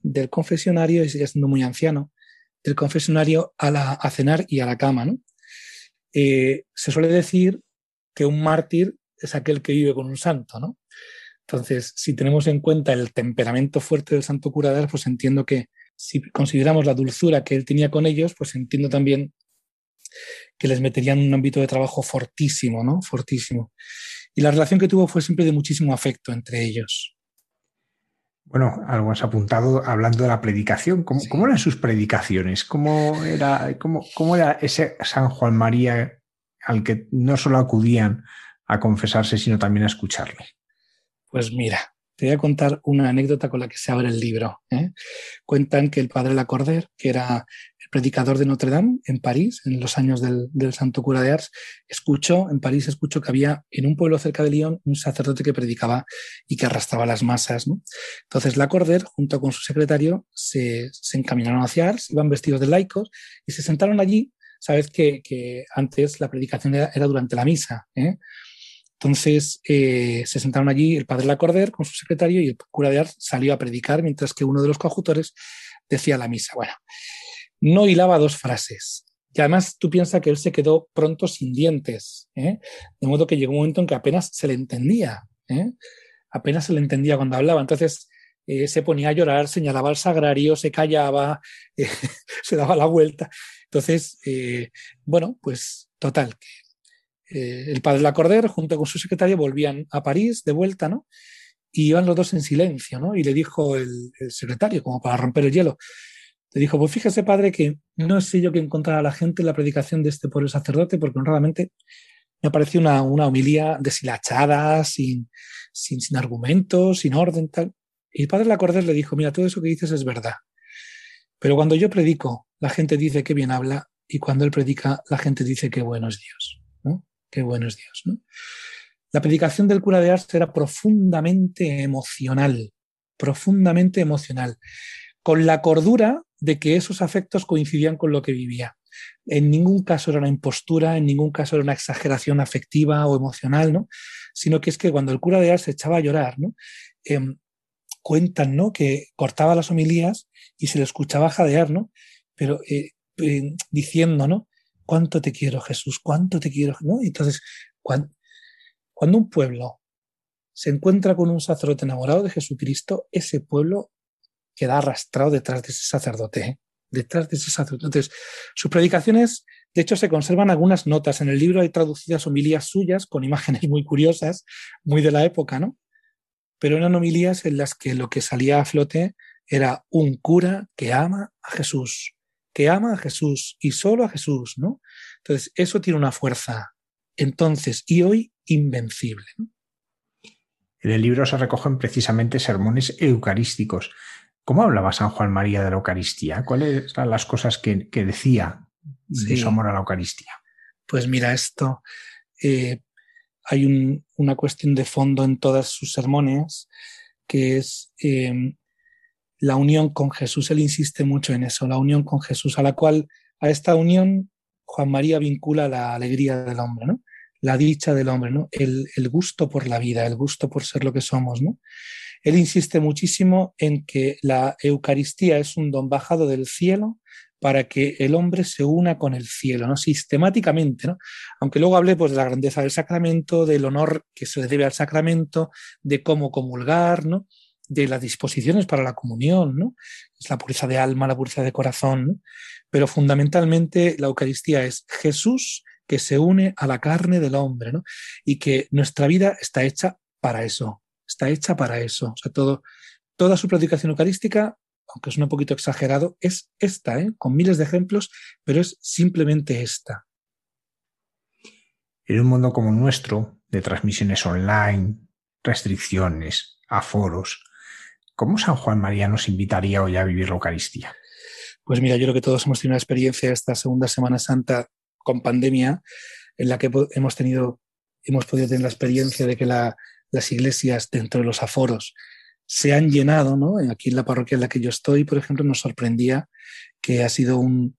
del confesionario, y sigue siendo muy anciano, del confesionario a, la, a cenar y a la cama. ¿no? Eh, se suele decir que un mártir es aquel que vive con un santo. ¿no? Entonces, si tenemos en cuenta el temperamento fuerte del santo cura pues entiendo que si consideramos la dulzura que él tenía con ellos, pues entiendo también que les meterían en un ámbito de trabajo fortísimo, ¿no? Fortísimo. Y la relación que tuvo fue siempre de muchísimo afecto entre ellos. Bueno, algo has apuntado hablando de la predicación. ¿Cómo, eran sus predicaciones? ¿Cómo era, cómo, ¿Cómo era ese San Juan María al que no solo acudían a confesarse, sino también a escucharle? Pues mira, te voy a contar una anécdota con la que se abre el libro. ¿eh? Cuentan que el padre Lacordaire, que era el predicador de Notre Dame en París, en los años del, Santo Cura de Ars, escuchó, en París escuchó que había en un pueblo cerca de Lyon un sacerdote que predicaba y que arrastraba las masas. ¿no? Entonces Lacordaire, junto con su secretario, se, encaminaron hacia Ars, iban vestidos de laicos y se sentaron allí. Sabes que, antes la predicación era, durante la misa. ¿eh? Entonces eh, se sentaron allí el padre Lacorder con su secretario y el cura de Ars salió a predicar mientras que uno de los coautores decía la misa. Bueno, no hilaba dos frases. Y además tú piensas que él se quedó pronto sin dientes, ¿eh? de modo que llegó un momento en que apenas se le entendía, ¿eh? apenas se le entendía cuando hablaba. Entonces se ponía a llorar, señalaba al sagrario, se callaba, se daba la vuelta. Entonces, bueno, pues total, eh, el padre Lacorder junto con su secretaria volvían a París de vuelta, ¿no? Y iban los dos en silencio, ¿no? Y le dijo el, secretario, como para romper el hielo, le dijo, pues fíjese padre que no sé yo que encontrar a la gente en la predicación de este pobre sacerdote, porque honradamente me pareció una, una homilía deshilachada, sin, sin, sin argumentos, sin orden, tal. Y el padre Lacorder le dijo, mira, todo eso que dices es verdad. Pero cuando yo predico, la gente dice que bien habla, y cuando él predica, la gente dice que bueno es Dios. Qué bueno es Dios. ¿no? La predicación del cura de Ars era profundamente emocional, profundamente emocional, con la cordura de que esos afectos coincidían con lo que vivía. En ningún caso era una impostura, en ningún caso era una exageración afectiva o emocional, ¿no? Sino que es que cuando el cura de Ars se echaba a llorar, ¿no? Em, cuentan, ¿no? Que cortaba las homilías y se le escuchaba jadear, ¿no? Pero eh, eh, diciendo, ¿no? Cuánto te quiero Jesús, cuánto te quiero. Entonces, cuando, cuando un pueblo se encuentra con un sacerdote enamorado de Jesucristo, ese pueblo queda arrastrado detrás de ese sacerdote, ¿eh? detrás de ese sacerdote. Entonces, sus predicaciones, de hecho, se conservan algunas notas. En el libro hay traducidas homilías suyas con imágenes muy curiosas, muy de la época, ¿no? Pero eran homilías en las que lo que salía a flote era un cura que ama a Jesús, que ama a Jesús y solo a Jesús, ¿no? Entonces, eso tiene una fuerza entonces y hoy invencible. En el libro se recogen precisamente sermones eucarísticos. ¿Cómo hablaba San Juan María de la Eucaristía? ¿Cuáles eran las cosas que, decía de su amor a la Eucaristía? Pues mira, esto eh, hay una cuestión de fondo en todas sus sermones, que es eh, la unión con Jesús. Él insiste mucho en eso, la unión con Jesús, a la cual, a esta unión, Juan María vincula la alegría del hombre, ¿no? La dicha del hombre, ¿no? El, el gusto por la vida, el gusto por ser lo que somos, ¿no? Él insiste muchísimo en que la Eucaristía es un don bajado del cielo para que el hombre se una con el cielo, ¿no? Sistemáticamente, ¿no? Aunque luego hablé pues, de la grandeza del sacramento, del honor que se le debe al sacramento, de cómo comulgar, ¿no? De las disposiciones para la comunión, ¿no? Es la pureza de alma, la pureza de corazón, pero fundamentalmente la Eucaristía es Jesús que se une a la carne del hombre, ¿no? Y que nuestra vida está hecha para eso, está hecha para eso. O sea, todo, toda su predicación eucarística, aunque es un poquito exagerado, es esta, ¿eh? con miles de ejemplos, pero es simplemente esta. En un mundo como el nuestro, de transmisiones online, restricciones, aforos, ¿Cómo San Juan María nos invitaría hoy a vivir la Eucaristía? Pues mira, yo creo que todos hemos tenido una experiencia esta segunda Semana Santa con pandemia, en la que hemos tenido, hemos podido tener la experiencia de que las iglesias dentro de los aforos se han llenado, ¿no? Aquí en la parroquia en la que yo estoy, por ejemplo, nos sorprendía que ha sido un,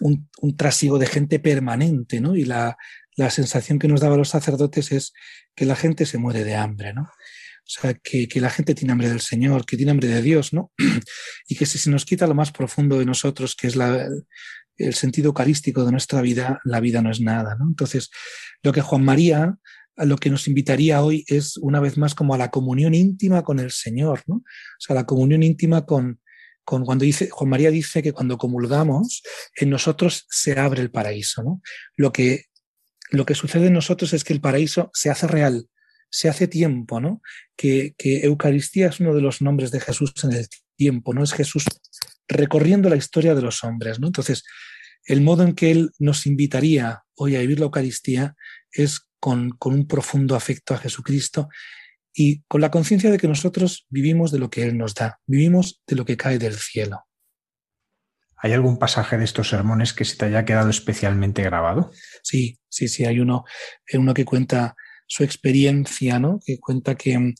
un, trasiego de gente permanente, ¿no? Y la, la sensación que nos daba los sacerdotes es que la gente se muere de hambre, ¿no? O sea, que, la gente tiene hambre del Señor, que tiene hambre de Dios, ¿no? Y que si se nos quita lo más profundo de nosotros, que es la, el sentido eucarístico de nuestra vida, la vida no es nada, ¿no? Entonces, lo que Juan María, lo que nos invitaría hoy es una vez más como a la comunión íntima con el Señor, ¿no? O sea, la comunión íntima con, con cuando dice, Juan María dice que cuando comulgamos, en nosotros se abre el paraíso, ¿no? Lo que, lo que sucede en nosotros es que el paraíso se hace real, se hace tiempo, ¿no? Que, Eucaristía es uno de los nombres de Jesús en el tiempo, ¿no? Es Jesús recorriendo la historia de los hombres, ¿no? Entonces, el modo en que Él nos invitaría hoy a vivir la Eucaristía es con, con un profundo afecto a Jesucristo y con la conciencia de que nosotros vivimos de lo que Él nos da, vivimos de lo que cae del cielo. ¿Hay algún pasaje de estos sermones que se te haya quedado especialmente grabado? Sí, sí, sí, hay uno, uno que cuenta su experiencia, ¿no? que cuenta que,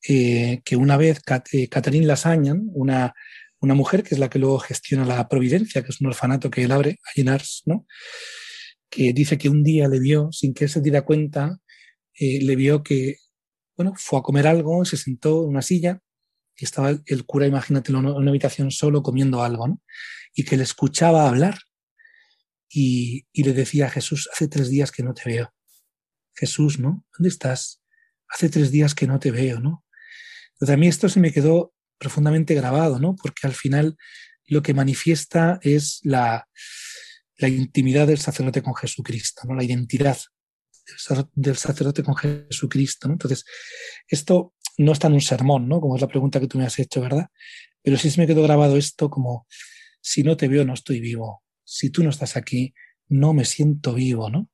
que una vez eh, Catherine Lasañan, una, una mujer que es la que luego gestiona la Providencia, que es un orfanato que él abre a Llenars, ¿no? que dice que un día le vio, sin que él se diera cuenta, eh, le vio que, bueno, fue a comer algo, se sentó en una silla y estaba el cura, imagínate, en una habitación solo comiendo algo, ¿no? Y que le escuchaba hablar y, y le decía Jesús, hace tres días que no te veo. Jesús, ¿no? ¿Dónde estás? Hace tres días que no te veo, ¿no? Entonces a mí esto se me quedó profundamente grabado, ¿no? Porque al final lo que manifiesta es la, la intimidad del sacerdote con Jesucristo, ¿no? La identidad del sacerdote con Jesucristo, ¿no? Entonces, esto no está en un sermón, ¿no? Como es la pregunta que tú me has hecho, ¿verdad? Pero sí se me quedó grabado esto como, si no te veo, no estoy vivo. Si tú no estás aquí, no me siento vivo, ¿no?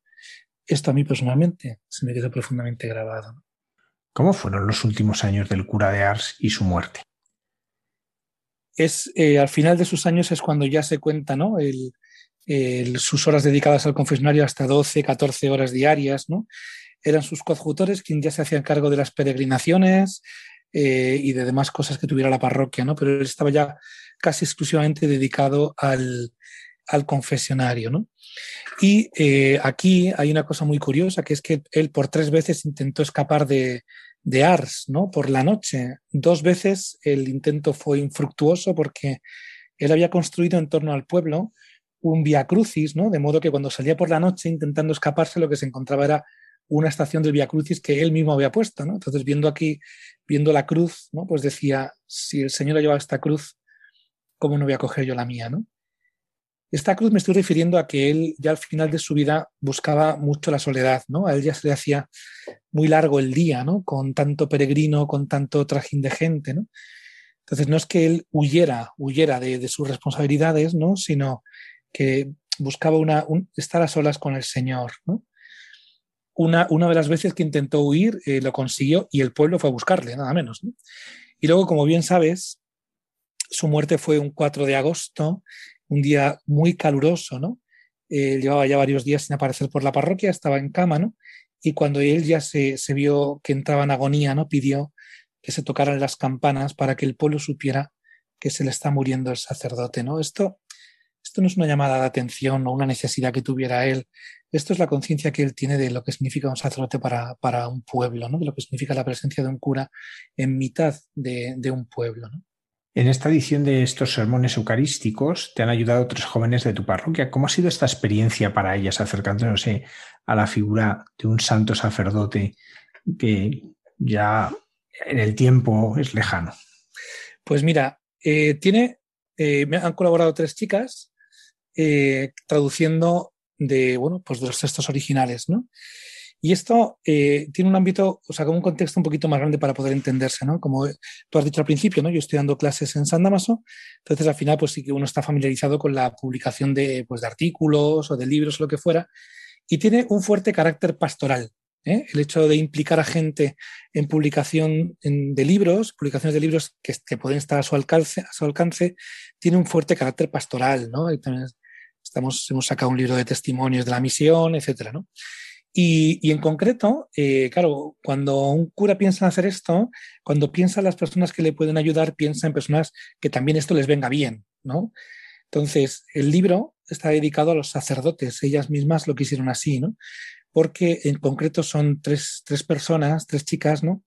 Esto a mí personalmente se me quedó profundamente grabado. ¿Cómo fueron los últimos años del cura de Ars y su muerte? Es, eh, al final de sus años es cuando ya se cuenta, ¿no? sus horas dedicadas al confesionario hasta 12, 14 horas diarias, ¿no? Eran sus coadjutores quienes ya se hacían cargo de las peregrinaciones eh, y de demás cosas que tuviera la parroquia, ¿no? Pero él estaba ya casi exclusivamente dedicado al, al confesionario, ¿no? Y eh, aquí hay una cosa muy curiosa, que es que él por tres veces intentó escapar de, de Ars, ¿no? Por la noche. Dos veces el intento fue infructuoso porque él había construido en torno al pueblo un via crucis, ¿no? De modo que cuando salía por la noche intentando escaparse, lo que se encontraba era una estación del via crucis que él mismo había puesto, ¿no? Entonces, viendo aquí, viendo la cruz, ¿no? Pues decía, si el Señor ha llevado esta cruz, ¿cómo no voy a coger yo la mía, ¿no? Esta cruz me estoy refiriendo a que él ya al final de su vida buscaba mucho la soledad, ¿no? A él ya se le hacía muy largo el día, ¿no? Con tanto peregrino, con tanto trajín de gente, ¿no? Entonces no es que él huyera, huyera de, sus responsabilidades, ¿no? Sino que buscaba una, estar a solas con el Señor. Una, una de las veces que intentó huir eh, lo consiguió y el pueblo fue a buscarle, nada menos. ¿no? Y luego, como bien sabes, su muerte fue un 4 de agosto un día muy caluroso, ¿no? Eh, llevaba ya varios días sin aparecer por la parroquia, estaba en cama, ¿no? Y cuando él ya se, vio que entraba en agonía, ¿no? Pidió que se tocaran las campanas para que el pueblo supiera que se le está muriendo el sacerdote, ¿no? Esto, esto no es una llamada de atención o una necesidad que tuviera él. Esto es la conciencia que él tiene de lo que significa un sacerdote para, para, un pueblo, ¿no? De lo que significa la presencia de un cura en mitad de, de un pueblo, ¿no? En esta edición de estos sermones eucarísticos te han ayudado tres jóvenes de tu parroquia. ¿Cómo ha sido esta experiencia para ellas acercándose a la figura de un santo sacerdote que ya en el tiempo es lejano? Pues mira, eh, tiene, eh, me han colaborado tres chicas eh, traduciendo de, bueno, pues de los textos originales, ¿no? Y esto eh, tiene un ámbito, o sea, como un contexto un poquito más grande para poder entenderse, ¿no? Como tú has dicho al principio, ¿no? Yo estoy dando clases en San Damaso, entonces al final pues sí que uno está familiarizado con la publicación de, pues, de artículos o de libros o lo que fuera, y tiene un fuerte carácter pastoral. ¿eh? El hecho de implicar a gente en publicación de libros, publicaciones de libros que, que, pueden estar a su alcance, a su alcance, tiene un fuerte carácter pastoral, ¿no? Y también estamos, hemos sacado un libro de testimonios de la misión, etcétera, ¿no? Y, en concreto, eh, claro, cuando un cura piensa en hacer esto, cuando piensa en las personas que le pueden ayudar, piensa en personas que también esto les venga bien, ¿no? Entonces, el libro está dedicado a los sacerdotes, ellas mismas lo quisieron así, ¿no? Porque en concreto son tres, tres personas, tres chicas, ¿no?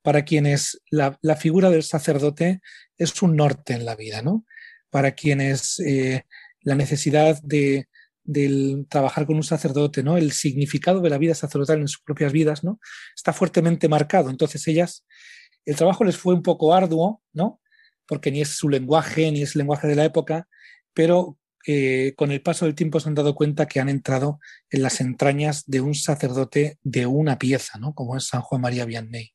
Para quienes la, figura del sacerdote es un norte en la vida, ¿no? Para quienes eh, la necesidad de, del trabajar con un sacerdote, ¿no? El significado de la vida sacerdotal en sus propias vidas, ¿no? Está fuertemente marcado. Entonces ellas, el trabajo les fue un poco arduo, ¿no? Porque ni es su lenguaje, ni es el lenguaje de la época, pero eh, con el paso del tiempo se han dado cuenta que han entrado en las entrañas de un sacerdote de una pieza, ¿no? Como es San Juan María Vianney.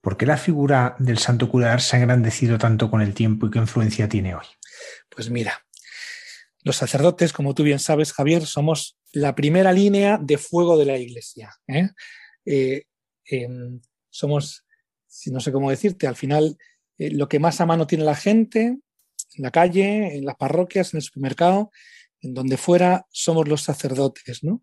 ¿Por qué la figura del santo cura se ha engrandecido tanto con el tiempo y qué influencia tiene hoy? Pues mira, los sacerdotes, como tú bien sabes, Javier, somos la primera línea de fuego de la Iglesia. ¿eh? Eh, em, somos, no sé cómo decirte, al final eh, lo que más a mano tiene la gente, en la calle, en las parroquias, en el supermercado, en donde fuera, somos los sacerdotes. ¿no?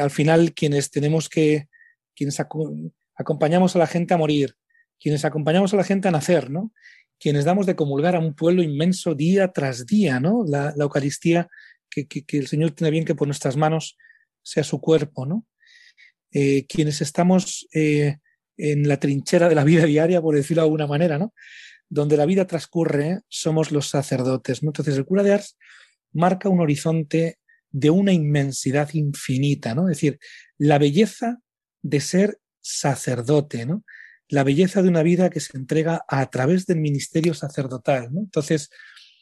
al final, quienes tenemos que, quienes acompañamos a la gente a morir, quienes acompañamos a la gente a nacer, ¿no? Quienes damos de comulgar a un pueblo inmenso día tras día, ¿no? La, Eucaristía que, el Señor tiene bien que por nuestras manos sea su cuerpo, ¿no? eh, quienes estamos eh, en la trinchera de la vida diaria, por decirlo de alguna manera, ¿no? donde la vida transcurre, somos los sacerdotes. Entonces, el cura de Ars marca un horizonte de una inmensidad infinita, ¿no? Es decir, la belleza de ser sacerdote, ¿no? La belleza de una vida que se entrega a través del ministerio sacerdotal. Entonces,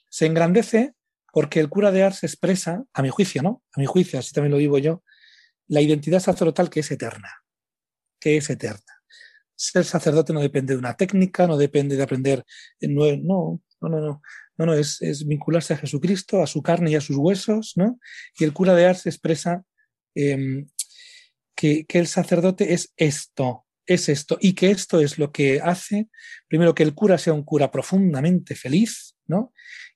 se engrandece porque el cura de Ars expresa, a mi juicio, ¿no? A mi juicio, así también lo digo yo, la identidad sacerdotal que es eterna, que es eterna. Ser sacerdote no depende de una técnica, no depende de aprender, no, no, no, no, no, no es, vincularse a Jesucristo, a su carne y a sus huesos, ¿no? Y el cura de Ars expresa eh, que, que el sacerdote es esto, es esto, y que esto es lo que hace, primero, que el cura sea un cura profundamente feliz, ¿no?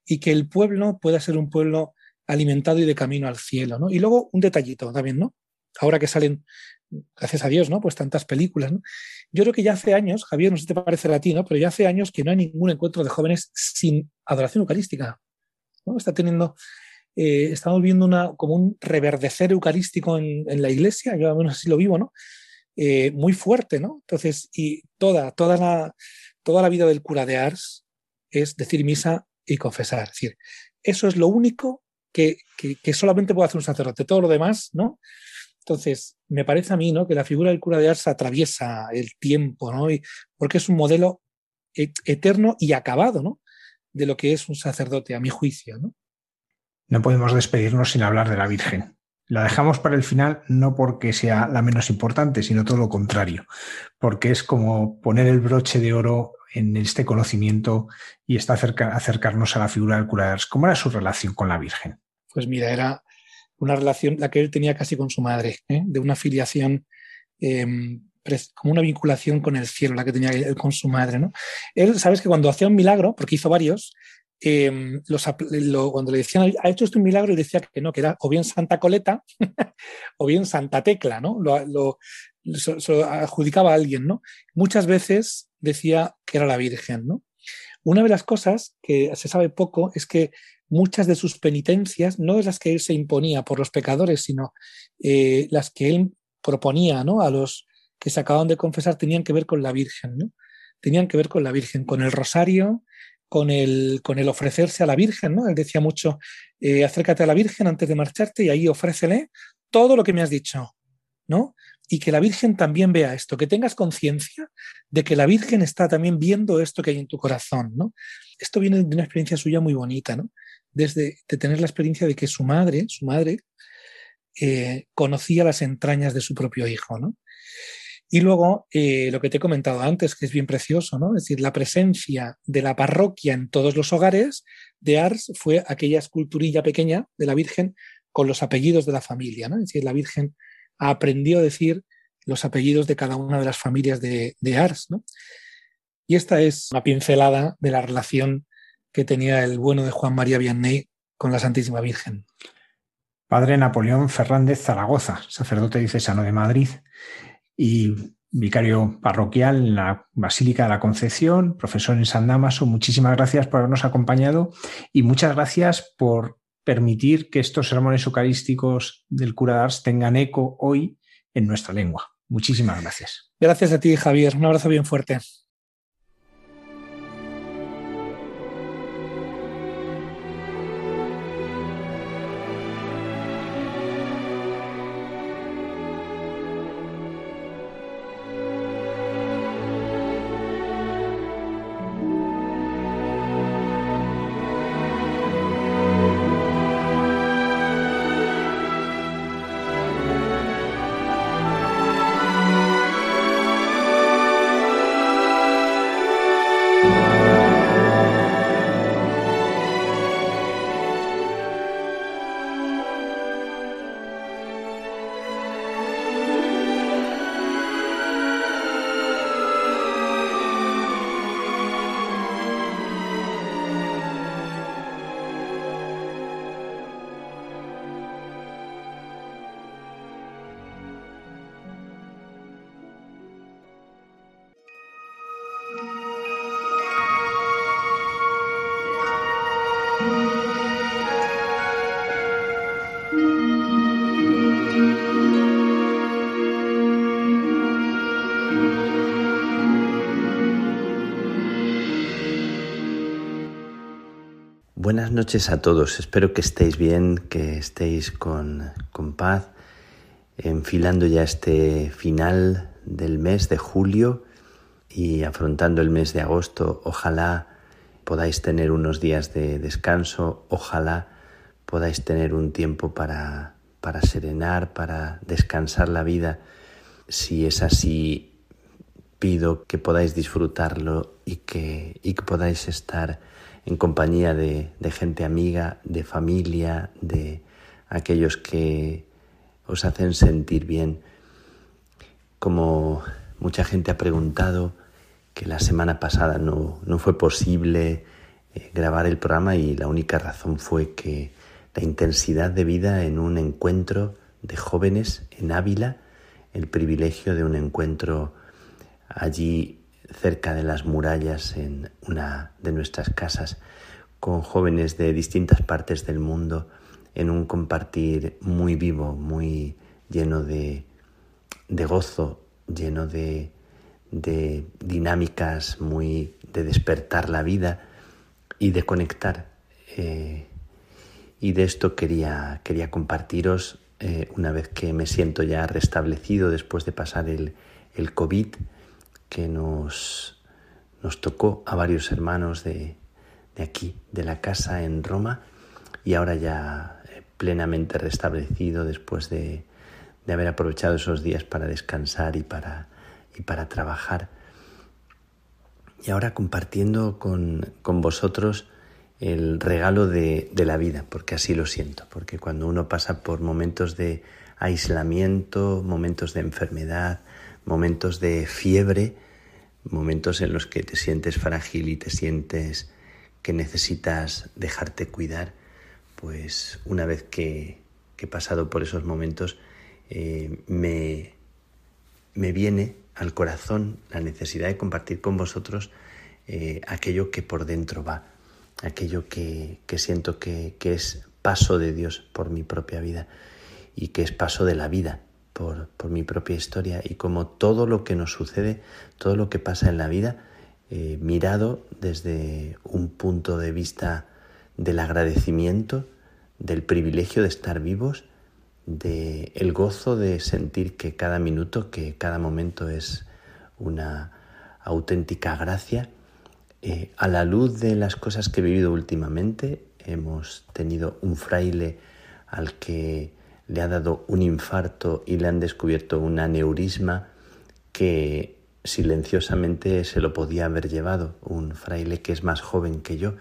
Y que el pueblo pueda ser un pueblo alimentado y de camino al cielo, ¿no? Y luego un detallito también, ¿no? Ahora que salen, gracias a Dios, ¿no? Pues tantas películas, ¿no? Yo creo que ya hace años, Javier, no sé si te parece a ti, ¿no? Pero ya hace años que no hay ningún encuentro de jóvenes sin adoración eucarística, ¿no? Está teniendo, eh, estamos viendo una, como un reverdecer eucarístico en, en la iglesia, yo al menos así lo vivo, ¿no? Eh, muy fuerte, ¿no? Entonces, y toda, toda la, toda la vida del cura de Ars es decir misa y confesar. Es decir, eso es lo único que, que, que solamente puede hacer un sacerdote. Todo lo demás, ¿no? Entonces, me parece a mí ¿no? que la figura del cura de Ars atraviesa el tiempo, ¿no? Y, porque es un modelo eterno y acabado, ¿no? De lo que es un sacerdote, a mi juicio, ¿no? No podemos despedirnos sin hablar de la Virgen. La dejamos para el final no porque sea la menos importante, sino todo lo contrario, porque es como poner el broche de oro en este conocimiento y está acerca, acercarnos a la figura del cura. ¿Cómo era su relación con la Virgen? Pues mira, era una relación, la que él tenía casi con su madre, ¿eh? de una filiación, eh, como una vinculación con el cielo, la que tenía él con su madre. ¿no? Él, sabes que cuando hacía un milagro, porque hizo varios, eh, los, lo, cuando le decían, ha hecho este un milagro, y decía que no, que era o bien Santa Coleta o bien Santa Tecla, ¿no? Lo, adjudicaba a alguien, ¿no? Muchas veces decía que era la Virgen, ¿no? Una de las cosas que se sabe poco es que muchas de sus penitencias no es las que él se imponía por los pecadores, sino eh, las que él proponía ¿no? a los que se acaban de confesar tenían que ver con la Virgen, ¿no? Tenían que ver con la Virgen, con el rosario, con el, con el ofrecerse a la Virgen, ¿no? Él decía mucho, eh, acércate a la Virgen antes de marcharte y ahí ofrécele todo lo que me has dicho, ¿no? Y que la Virgen también vea esto, que tengas conciencia de que la Virgen está también viendo esto que hay en tu corazón, ¿no? Esto viene de una experiencia suya muy bonita, ¿no? desde de tener la experiencia de que su madre, su madre, eh, conocía las entrañas de su propio hijo, ¿no? Y luego, eh, lo que te he comentado antes, que es bien precioso, ¿no? Es decir, la presencia de la parroquia en todos los hogares de Ars fue aquella esculturilla pequeña de la Virgen con los apellidos de la familia, ¿no? Es decir, la Virgen aprendió a decir los apellidos de cada una de las familias de, de Ars. Y esta es una pincelada de la relación que tenía el bueno de Juan María Vianney con la Santísima Virgen. Padre Napoleón Fernández Zaragoza, sacerdote diocesano de Madrid y vicario parroquial en la Basílica de la Concepción, profesor en San Damaso. Muchísimas gracias por habernos acompañado y muchas gracias por permitir que estos sermones eucarísticos del cura de tengan eco hoy en nuestra lengua. Muchísimas gracias. Gracias a ti, Javier. Un abrazo bien fuerte. Buenas noches a todos, espero que estéis bien, que estéis con, con paz, enfilando ya este final del mes de julio y afrontando el mes de agosto. Ojalá podáis tener unos días de descanso, ojalá podáis tener un tiempo para, para serenar, para descansar la vida. Si es así, pido que podáis disfrutarlo y que, y que podáis estar en compañía de, gente amiga, de familia, de aquellos que os hacen sentir bien. Como mucha gente ha preguntado que la semana pasada no, fue posible eh, grabar el programa y la única razón fue que la intensidad de vida en un encuentro de jóvenes en Ávila, el privilegio de un encuentro allí cerca de las murallas en una de nuestras casas con jóvenes de distintas partes del mundo en un compartir muy vivo, muy lleno de, gozo, lleno de, dinámicas, muy de despertar la vida y de conectar. Eh, y de esto quería, quería compartiros eh, una vez que me siento ya restablecido después de pasar el, el COVID que nos, nos tocó a varios hermanos de, de aquí, de la casa en Roma, y ahora ya eh, plenamente restablecido después de, de haber aprovechado esos días para descansar y para, y para trabajar. Y ahora compartiendo con, con vosotros el regalo de, de, la vida, porque así lo siento, porque cuando uno pasa por momentos de aislamiento, momentos de enfermedad, momentos de fiebre, momentos en los que te sientes frágil y te sientes que necesitas dejarte cuidar, pues una vez que, he pasado por esos momentos, eh, me, me, viene al corazón la necesidad de compartir con vosotros eh, aquello que por dentro va, aquello que, siento que, que, es paso de Dios por mi propia vida y que es paso de la vida por, por mi propia historia y como todo lo que nos sucede, todo lo que pasa en la vida, eh, mirado desde un punto de vista del agradecimiento, del privilegio de estar vivos, del el gozo de sentir que cada minuto, que cada momento es una auténtica gracia. Eh, a la luz de las cosas que he vivido últimamente, hemos tenido un fraile al que le ha dado un infarto y le han descubierto un aneurisma que silenciosamente se lo podía haber llevado un fraile que es más joven que yo.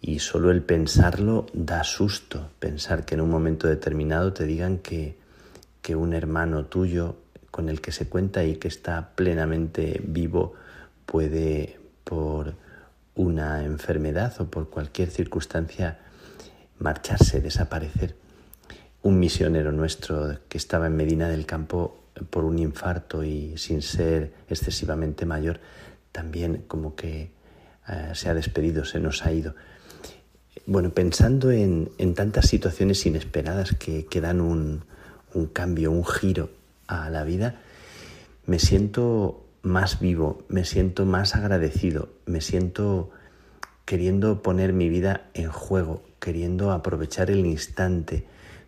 Y solo el pensarlo da susto, pensar que en un momento determinado te digan que, que un hermano tuyo con el que se cuenta y que está plenamente vivo puede por una enfermedad o por cualquier circunstancia marcharse, desaparecer. Un misionero nuestro que estaba en Medina del Campo por un infarto y sin ser excesivamente mayor, también como que eh, se ha despedido, se nos ha ido. Bueno, pensando en, tantas situaciones inesperadas que, que dan un, un cambio, un giro a la vida, me siento más vivo, me siento más agradecido, me siento queriendo poner mi vida en juego, queriendo aprovechar el instante,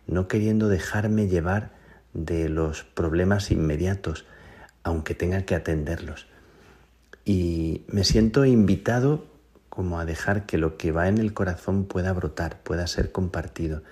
no queriendo dejarme llevar de los problemas inmediatos, aunque tenga que atenderlos. Y me siento invitado como a dejar que lo que va en el corazón pueda brotar, pueda ser compartido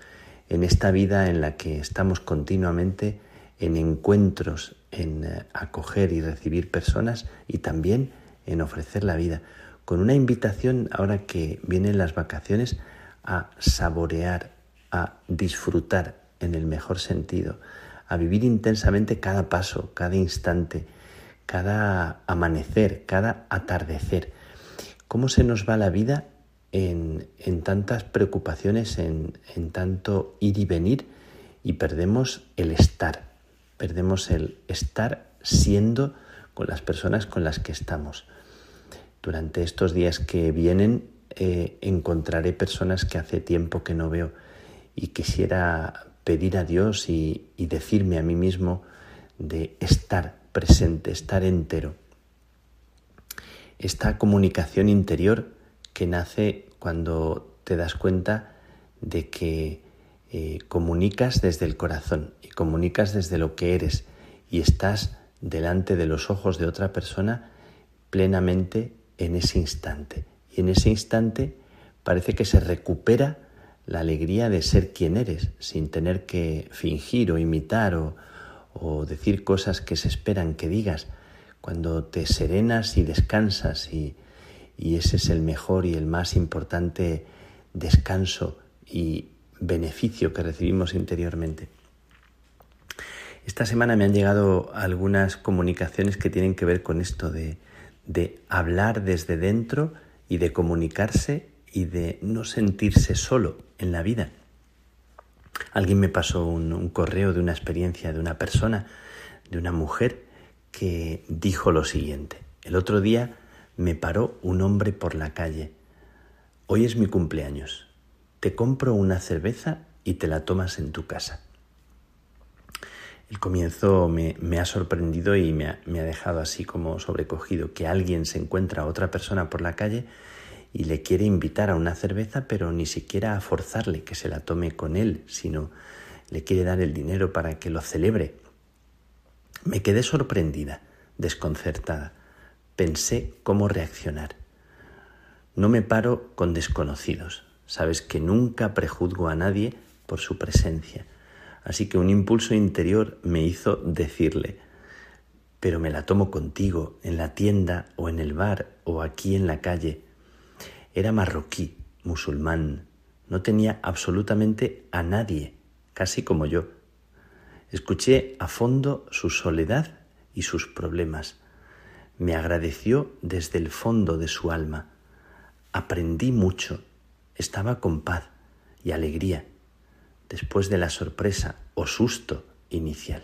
en esta vida en la que estamos continuamente en encuentros, en eh, acoger y recibir personas y también en ofrecer la vida, con una invitación ahora que vienen las vacaciones a saborear, a disfrutar en el mejor sentido, a vivir intensamente cada paso, cada instante, cada amanecer, cada atardecer. ¿Cómo se nos va la vida en, tantas preocupaciones, en, en tanto ir y venir y perdemos el estar, perdemos el estar siendo con las personas con las que estamos. Durante estos días que vienen eh, encontraré personas que hace tiempo que no veo y quisiera pedir a Dios y, decirme a mí mismo de estar presente, estar entero. Esta comunicación interior que nace cuando te das cuenta de que eh, comunicas desde el corazón y comunicas desde lo que eres y estás delante de los ojos de otra persona plenamente en ese instante. Y en ese instante parece que se recupera la alegría de ser quien eres, sin tener que fingir o imitar o, o decir cosas que se esperan que digas, cuando te serenas y descansas y, y ese es el mejor y el más importante descanso y beneficio que recibimos interiormente. Esta semana me han llegado algunas comunicaciones que tienen que ver con esto de, de hablar desde dentro y de comunicarse y de no sentirse solo en la vida. Alguien me pasó un, correo de una experiencia de una persona, de una mujer, que dijo lo siguiente. El otro día me paró un hombre por la calle. Hoy es mi cumpleaños. Te compro una cerveza y te la tomas en tu casa. El comienzo me, ha sorprendido y me ha, me ha, dejado así como sobrecogido, que alguien se encuentra a otra persona por la calle y le quiere invitar a una cerveza, pero ni siquiera a forzarle que se la tome con él, sino le quiere dar el dinero para que lo celebre. Me quedé sorprendida, desconcertada. Pensé cómo reaccionar. No me paro con desconocidos. Sabes que nunca prejuzgo a nadie por su presencia. Así que un impulso interior me hizo decirle, pero me la tomo contigo, en la tienda o en el bar o aquí en la calle. Era marroquí, musulmán, no tenía absolutamente a nadie, casi como yo. Escuché a fondo su soledad y sus problemas. Me agradeció desde el fondo de su alma. Aprendí mucho. Estaba con paz y alegría después de la sorpresa o susto inicial.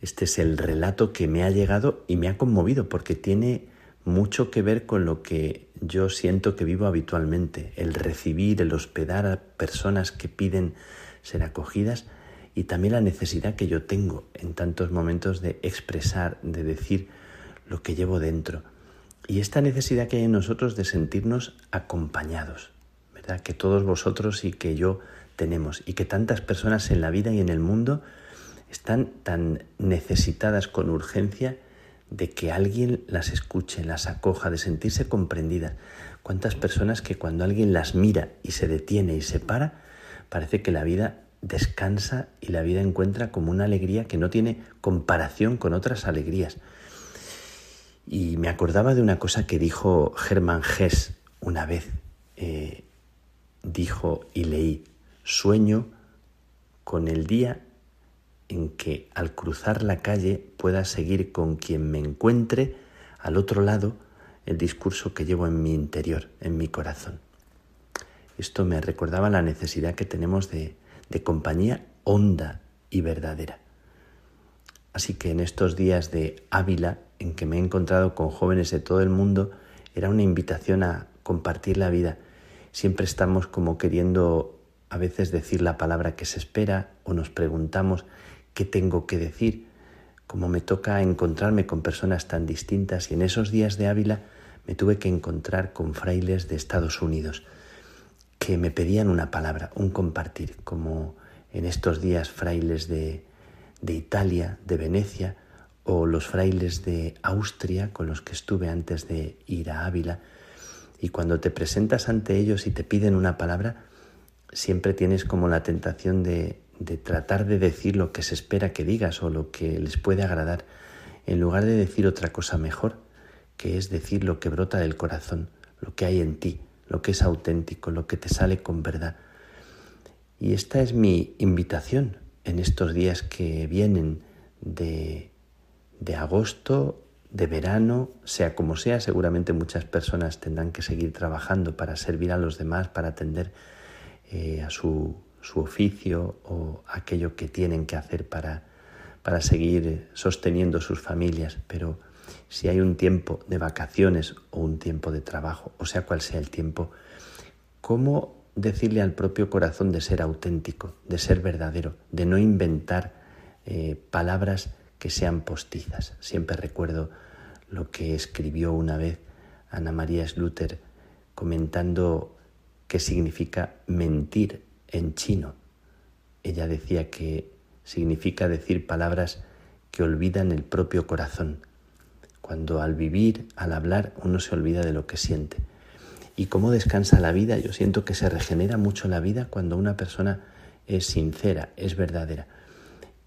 Este es el relato que me ha llegado y me ha conmovido porque tiene mucho que ver con lo que yo siento que vivo habitualmente, el recibir, el hospedar a personas que piden ser acogidas y también la necesidad que yo tengo en tantos momentos de expresar, de decir lo que llevo dentro. Y esta necesidad que hay en nosotros de sentirnos acompañados, ¿verdad? Que todos vosotros y que yo tenemos y que tantas personas en la vida y en el mundo están tan necesitadas con urgencia de que alguien las escuche, las acoja, de sentirse comprendidas. Cuántas personas que cuando alguien las mira y se detiene y se para, parece que la vida descansa y la vida encuentra como una alegría que no tiene comparación con otras alegrías. Y me acordaba de una cosa que dijo Germán Hess una vez. Eh, dijo y leí, sueño con el día en que al cruzar la calle pueda seguir con quien me encuentre al otro lado el discurso que llevo en mi interior, en mi corazón. Esto me recordaba la necesidad que tenemos de, de compañía honda y verdadera. Así que en estos días de Ávila, en que me he encontrado con jóvenes de todo el mundo, era una invitación a compartir la vida. Siempre estamos como queriendo a veces decir la palabra que se espera o nos preguntamos qué tengo que decir, como me toca encontrarme con personas tan distintas y en esos días de Ávila me tuve que encontrar con frailes de Estados Unidos que me pedían una palabra, un compartir, como en estos días frailes de, de Italia, de Venecia, o los frailes de Austria con los que estuve antes de ir a Ávila. Y cuando te presentas ante ellos y te piden una palabra, siempre tienes como la tentación de de tratar de decir lo que se espera que digas o lo que les puede agradar, en lugar de decir otra cosa mejor, que es decir lo que brota del corazón, lo que hay en ti, lo que es auténtico, lo que te sale con verdad. Y esta es mi invitación en estos días que vienen de, de agosto, de verano, sea como sea, seguramente muchas personas tendrán que seguir trabajando para servir a los demás, para atender eh, a su su oficio o aquello que tienen que hacer para, para seguir sosteniendo sus familias, pero si hay un tiempo de vacaciones o un tiempo de trabajo, o sea cual sea el tiempo, ¿cómo decirle al propio corazón de ser auténtico, de ser verdadero, de no inventar eh, palabras que sean postizas? Siempre recuerdo lo que escribió una vez Ana María Schluter comentando qué significa mentir en chino. Ella decía que significa decir palabras que olvidan el propio corazón, cuando al vivir, al hablar, uno se olvida de lo que siente. ¿Y cómo descansa la vida? Yo siento que se regenera mucho la vida cuando una persona es sincera, es verdadera.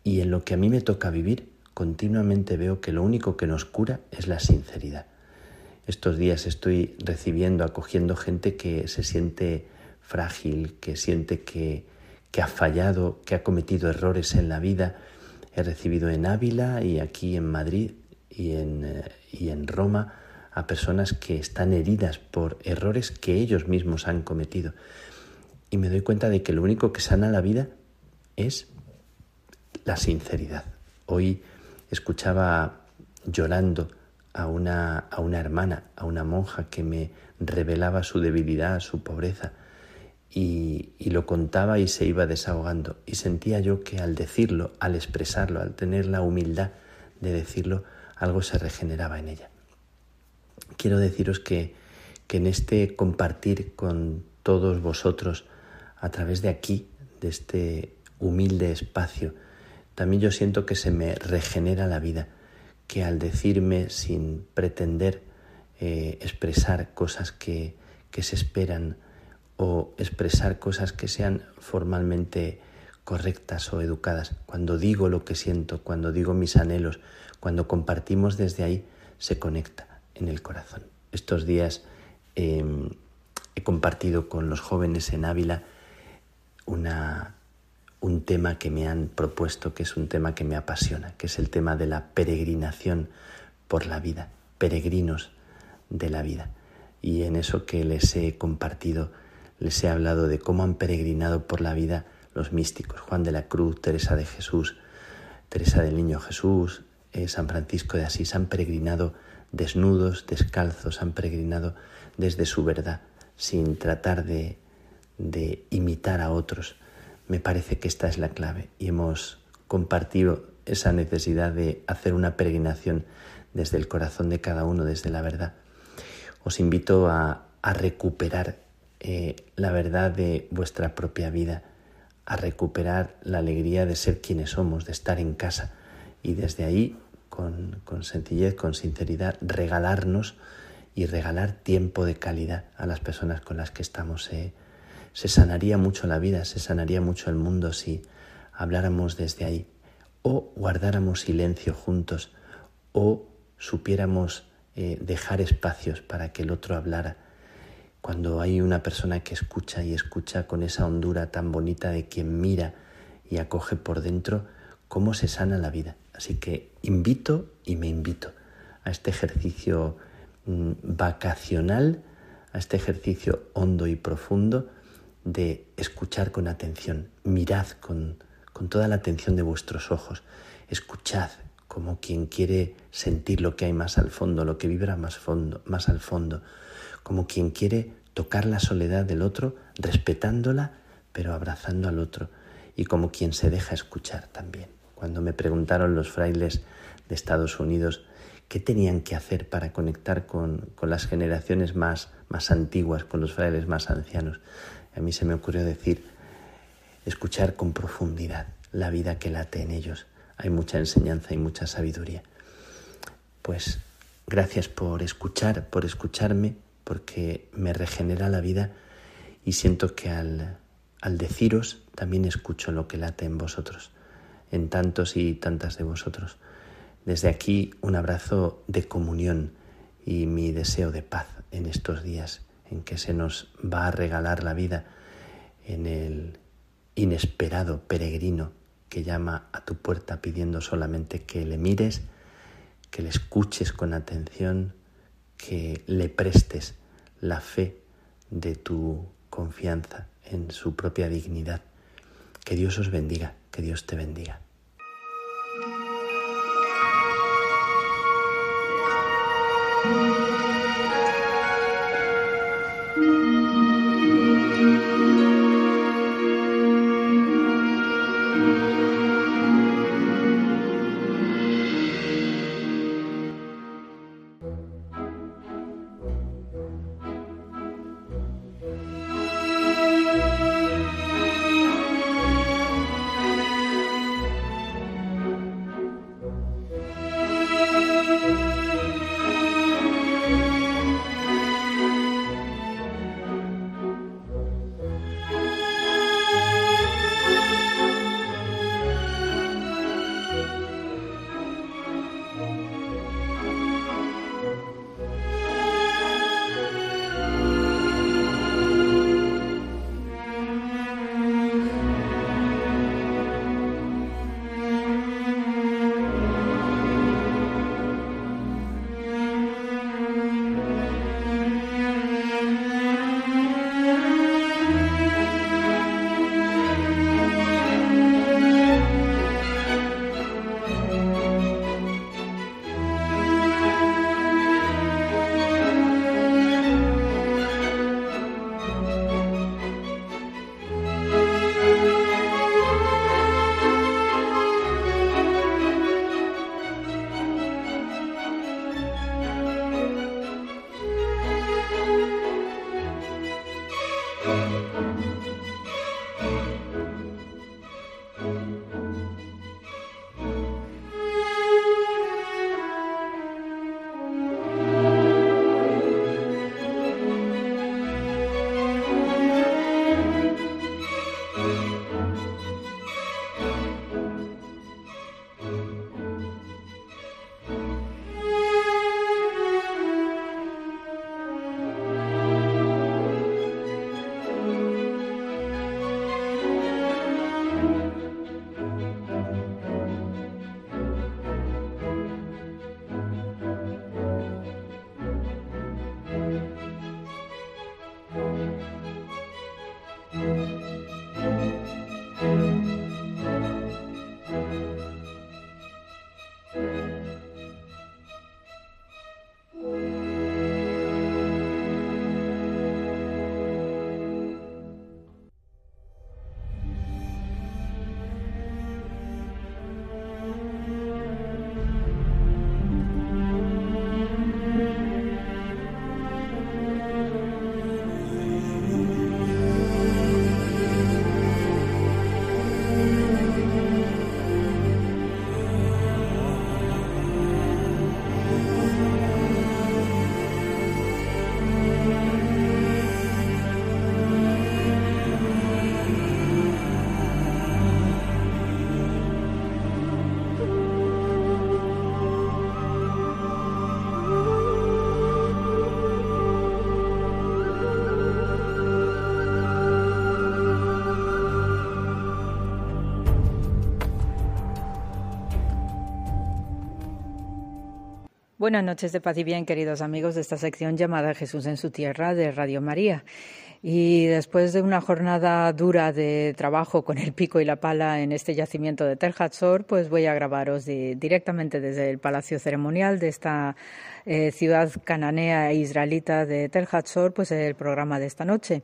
Y en lo que a mí me toca vivir, continuamente veo que lo único que nos cura es la sinceridad. Estos días estoy recibiendo, acogiendo gente que se siente frágil, que siente que, que ha fallado, que ha cometido errores en la vida. He recibido en Ávila y aquí en Madrid y en, eh, y en Roma a personas que están heridas por errores que ellos mismos han cometido. Y me doy cuenta de que lo único que sana la vida es la sinceridad. Hoy escuchaba llorando a una, a una hermana, a una monja que me revelaba su debilidad, su pobreza, y, lo contaba y se iba desahogando. Y sentía yo que al decirlo, al expresarlo, al tener la humildad de decirlo, algo se regeneraba en ella quiero deciros que, que en este compartir con todos vosotros a través de aquí, de este humilde espacio, también yo siento que se me regenera la vida, que al decirme sin pretender eh, expresar cosas que, que se esperan o expresar cosas que sean formalmente correctas o educadas, cuando digo lo que siento, cuando digo mis anhelos, cuando compartimos desde ahí, se conecta en el corazón. Estos días em, he compartido con los jóvenes en Ávila una, un tema que me han propuesto, que es un tema que me apasiona, que es el tema de la peregrinación por la vida, peregrinos de la vida. Y en eso que les he compartido, les he hablado de cómo han peregrinado por la vida los místicos, Juan de la Cruz, Teresa de Jesús, Teresa del Niño Jesús, eh, San Francisco de Asís, han peregrinado desnudos, descalzos, han peregrinado desde su verdad, sin tratar de, de imitar a otros. Me parece que esta es la clave y hemos compartido esa necesidad de hacer una peregrinación desde el corazón de cada uno, desde la verdad. Os invito a, a recuperar eh, la verdad de vuestra propia vida, a recuperar la alegría de ser quienes somos, de estar en casa y desde ahí con, sencillez, con sinceridad, regalarnos y regalar tiempo de calidad a las personas con las que estamos. se sanaría mucho la vida, se sanaría mucho el mundo si habláramos desde ahí, o guardáramos silencio juntos, o supiéramos eh, dejar espacios para que el otro hablara. Cuando hay una persona que escucha y escucha con esa hondura tan bonita de quien mira y acoge por dentro, cómo se sana la vida. Así que invito y me invito a este ejercicio mm, vacacional, a este ejercicio hondo y profundo de escuchar con atención. Mirad con, con toda la atención de vuestros ojos. Escuchad como quien quiere sentir lo que hay más al fondo, lo que vibra más, fondo, más al fondo, como quien quiere tocar la soledad del otro, respetándola, pero abrazando al otro, y como quien se deja escuchar también cuando me preguntaron los frailes de Estados Unidos qué tenían que hacer para conectar con, las generaciones más, más antiguas, con los frailes más ancianos. A mí se me ocurrió decir, escuchar con profundidad la vida que late en ellos. Hay mucha enseñanza y mucha sabiduría. Pues gracias por escuchar, por escucharme, porque me regenera la vida y siento que al, al deciros también escucho lo que late en vosotros en tantos y tantas de vosotros. Desde aquí un abrazo de comunión y mi deseo de paz en estos días en que se nos va a regalar la vida en el inesperado peregrino que llama a tu puerta pidiendo solamente que le mires, que le escuches con atención, que le prestes la fe de tu confianza en su propia dignidad. Que Dios os bendiga, que Dios te bendiga. Buenas noches de paz y bien, queridos amigos de esta sección llamada Jesús en su tierra de Radio María. Y después de una jornada dura de trabajo con el pico y la pala en este yacimiento de Tel Hatzor, pues voy a grabaros directamente desde el Palacio Ceremonial de esta eh, ciudad cananea e israelita de Tel Hatzor, pues el programa de esta noche.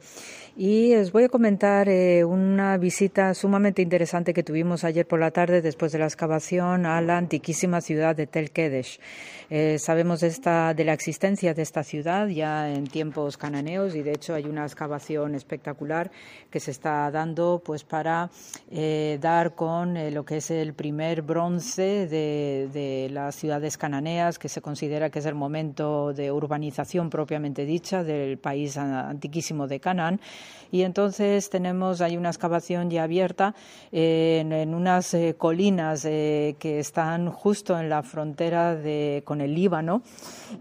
Y os voy a comentar eh, una visita sumamente interesante que tuvimos ayer por la tarde después de la excavación a la antiquísima ciudad de Tel Kedesh. Eh, sabemos esta, de la existencia de esta ciudad ya en tiempos cananeos y de hecho hay una excavación espectacular que se está dando pues para dar con lo que es el primer bronce de, de las ciudades cananeas que se considera que es el momento de urbanización propiamente dicha del país antiquísimo de Canaán. Y entonces tenemos, hay una excavación ya abierta en, unas eh, colinas eh, que están justo en la frontera de, con el Líbano.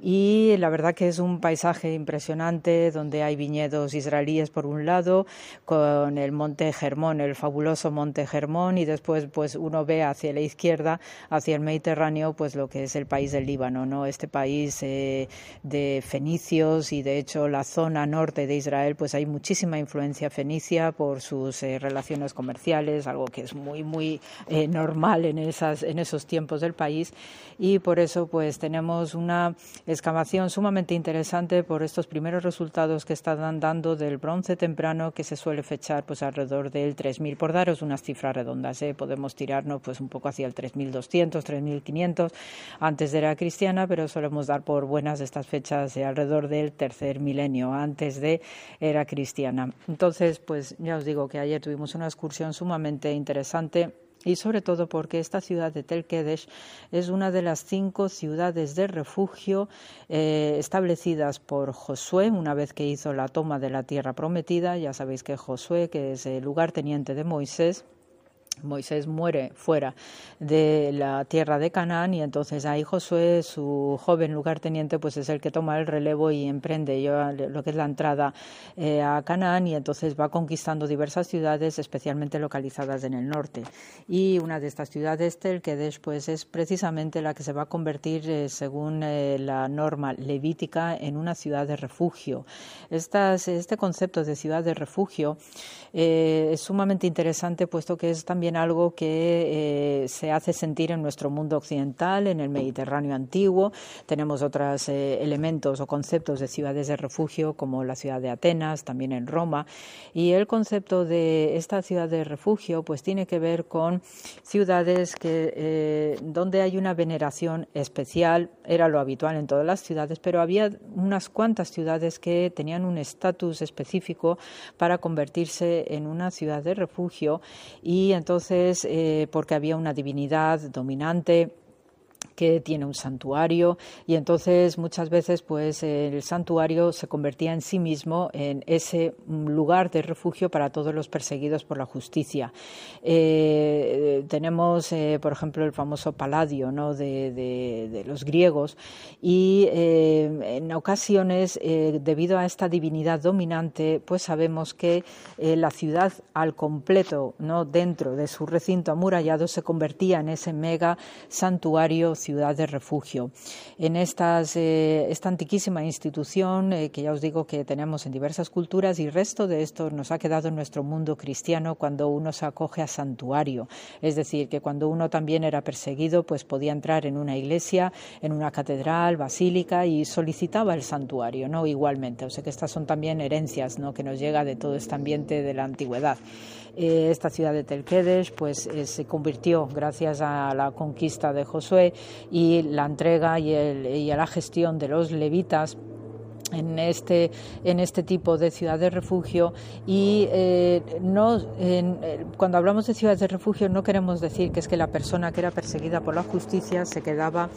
Y la verdad que es un paisaje impresionante donde hay viñedos israelíes por un lado, con el Monte Germón, el fabuloso Monte Germón, y después pues uno ve hacia la izquierda, hacia el Mediterráneo, pues lo que es el país del Líbano, ¿no? Este país eh, de fenicios y de hecho la zona norte de Israel pues hay muchísima influencia fenicia por sus eh, relaciones comerciales, algo que es muy muy eh, normal en esas en esos tiempos del país. Y por eso pues tenemos una excavación sumamente interesante por estos primeros resultados que están dando del bronce temprano que se suele fechar pues alrededor del 3000 por daros unas cifras redondas, podemos tirarnos pues un poco hacia el 3200, 3500 antes de la cristiana, pero solemos dar por buenas estas fechas de alrededor del tercer milenio, antes de era cristiana. Entonces, pues ya os digo que ayer tuvimos una excursión sumamente interesante y sobre todo porque esta ciudad de Tel Kedesh es una de las cinco ciudades de refugio eh, establecidas por Josué una vez que hizo la toma de la tierra prometida. Ya sabéis que Josué, que es el lugarteniente de Moisés, Moisés muere fuera de la tierra de Canaán y entonces ahí Josué, su joven lugarteniente, pues es el que toma el relevo y emprende lo que es la entrada eh, a Canaán y entonces va conquistando diversas ciudades, especialmente localizadas en el norte. Y una de estas ciudades, Tel Kedesh, pues es precisamente la que se va a convertir, eh, según eh, la norma levítica, en una ciudad de refugio. este concepto de ciudad de refugio es sumamente interesante puesto que es también algo que eh, se hace sentir en nuestro mundo occidental, en el Mediterráneo antiguo. Tenemos otros eh, elementos o conceptos de ciudades de refugio, como la ciudad de Atenas, también en Roma. Y el concepto de esta ciudad de refugio, pues tiene que ver con ciudades que, eh, donde hay una veneración especial. Era lo habitual en todas las ciudades, pero había unas cuantas ciudades que tenían un estatus específico para convertirse en una ciudad de refugio y entonces entonces, eh, porque había una divinidad dominante que tiene un santuario y entonces muchas veces pues el santuario se convertía en sí mismo en ese lugar de refugio para todos los perseguidos por la justicia. Eh, tenemos, eh, por ejemplo, el famoso Paladio ¿no? de, de, los griegos y eh, en ocasiones, debido a esta divinidad dominante, pues sabemos que la ciudad al completo, ¿no? dentro de su recinto amurallado, se convertía en ese mega santuario ciudad de refugio. En eh, esta antiquísima institución, eh, que ya os digo que tenemos en diversas culturas, y resto de esto nos ha quedado en nuestro mundo cristiano cuando uno se acoge a santuario. Es decir, que cuando uno también era perseguido, pues podía entrar en una iglesia, en una catedral, basílica y solicitaba el santuario, ¿no? Igualmente. O sea que estas son también herencias, ¿no? Que nos llega de todo este ambiente de la antigüedad. Eh, esta ciudad de Telquedes pues, eh, se convirtió, gracias a la conquista de Josué y la entrega y, y a la gestión de los levitas, en este, en este tipo de ciudad de refugio y eh, no, eh, cuando hablamos de ciudades de refugio no queremos decir que es que la persona que era perseguida por la justicia se quedaba,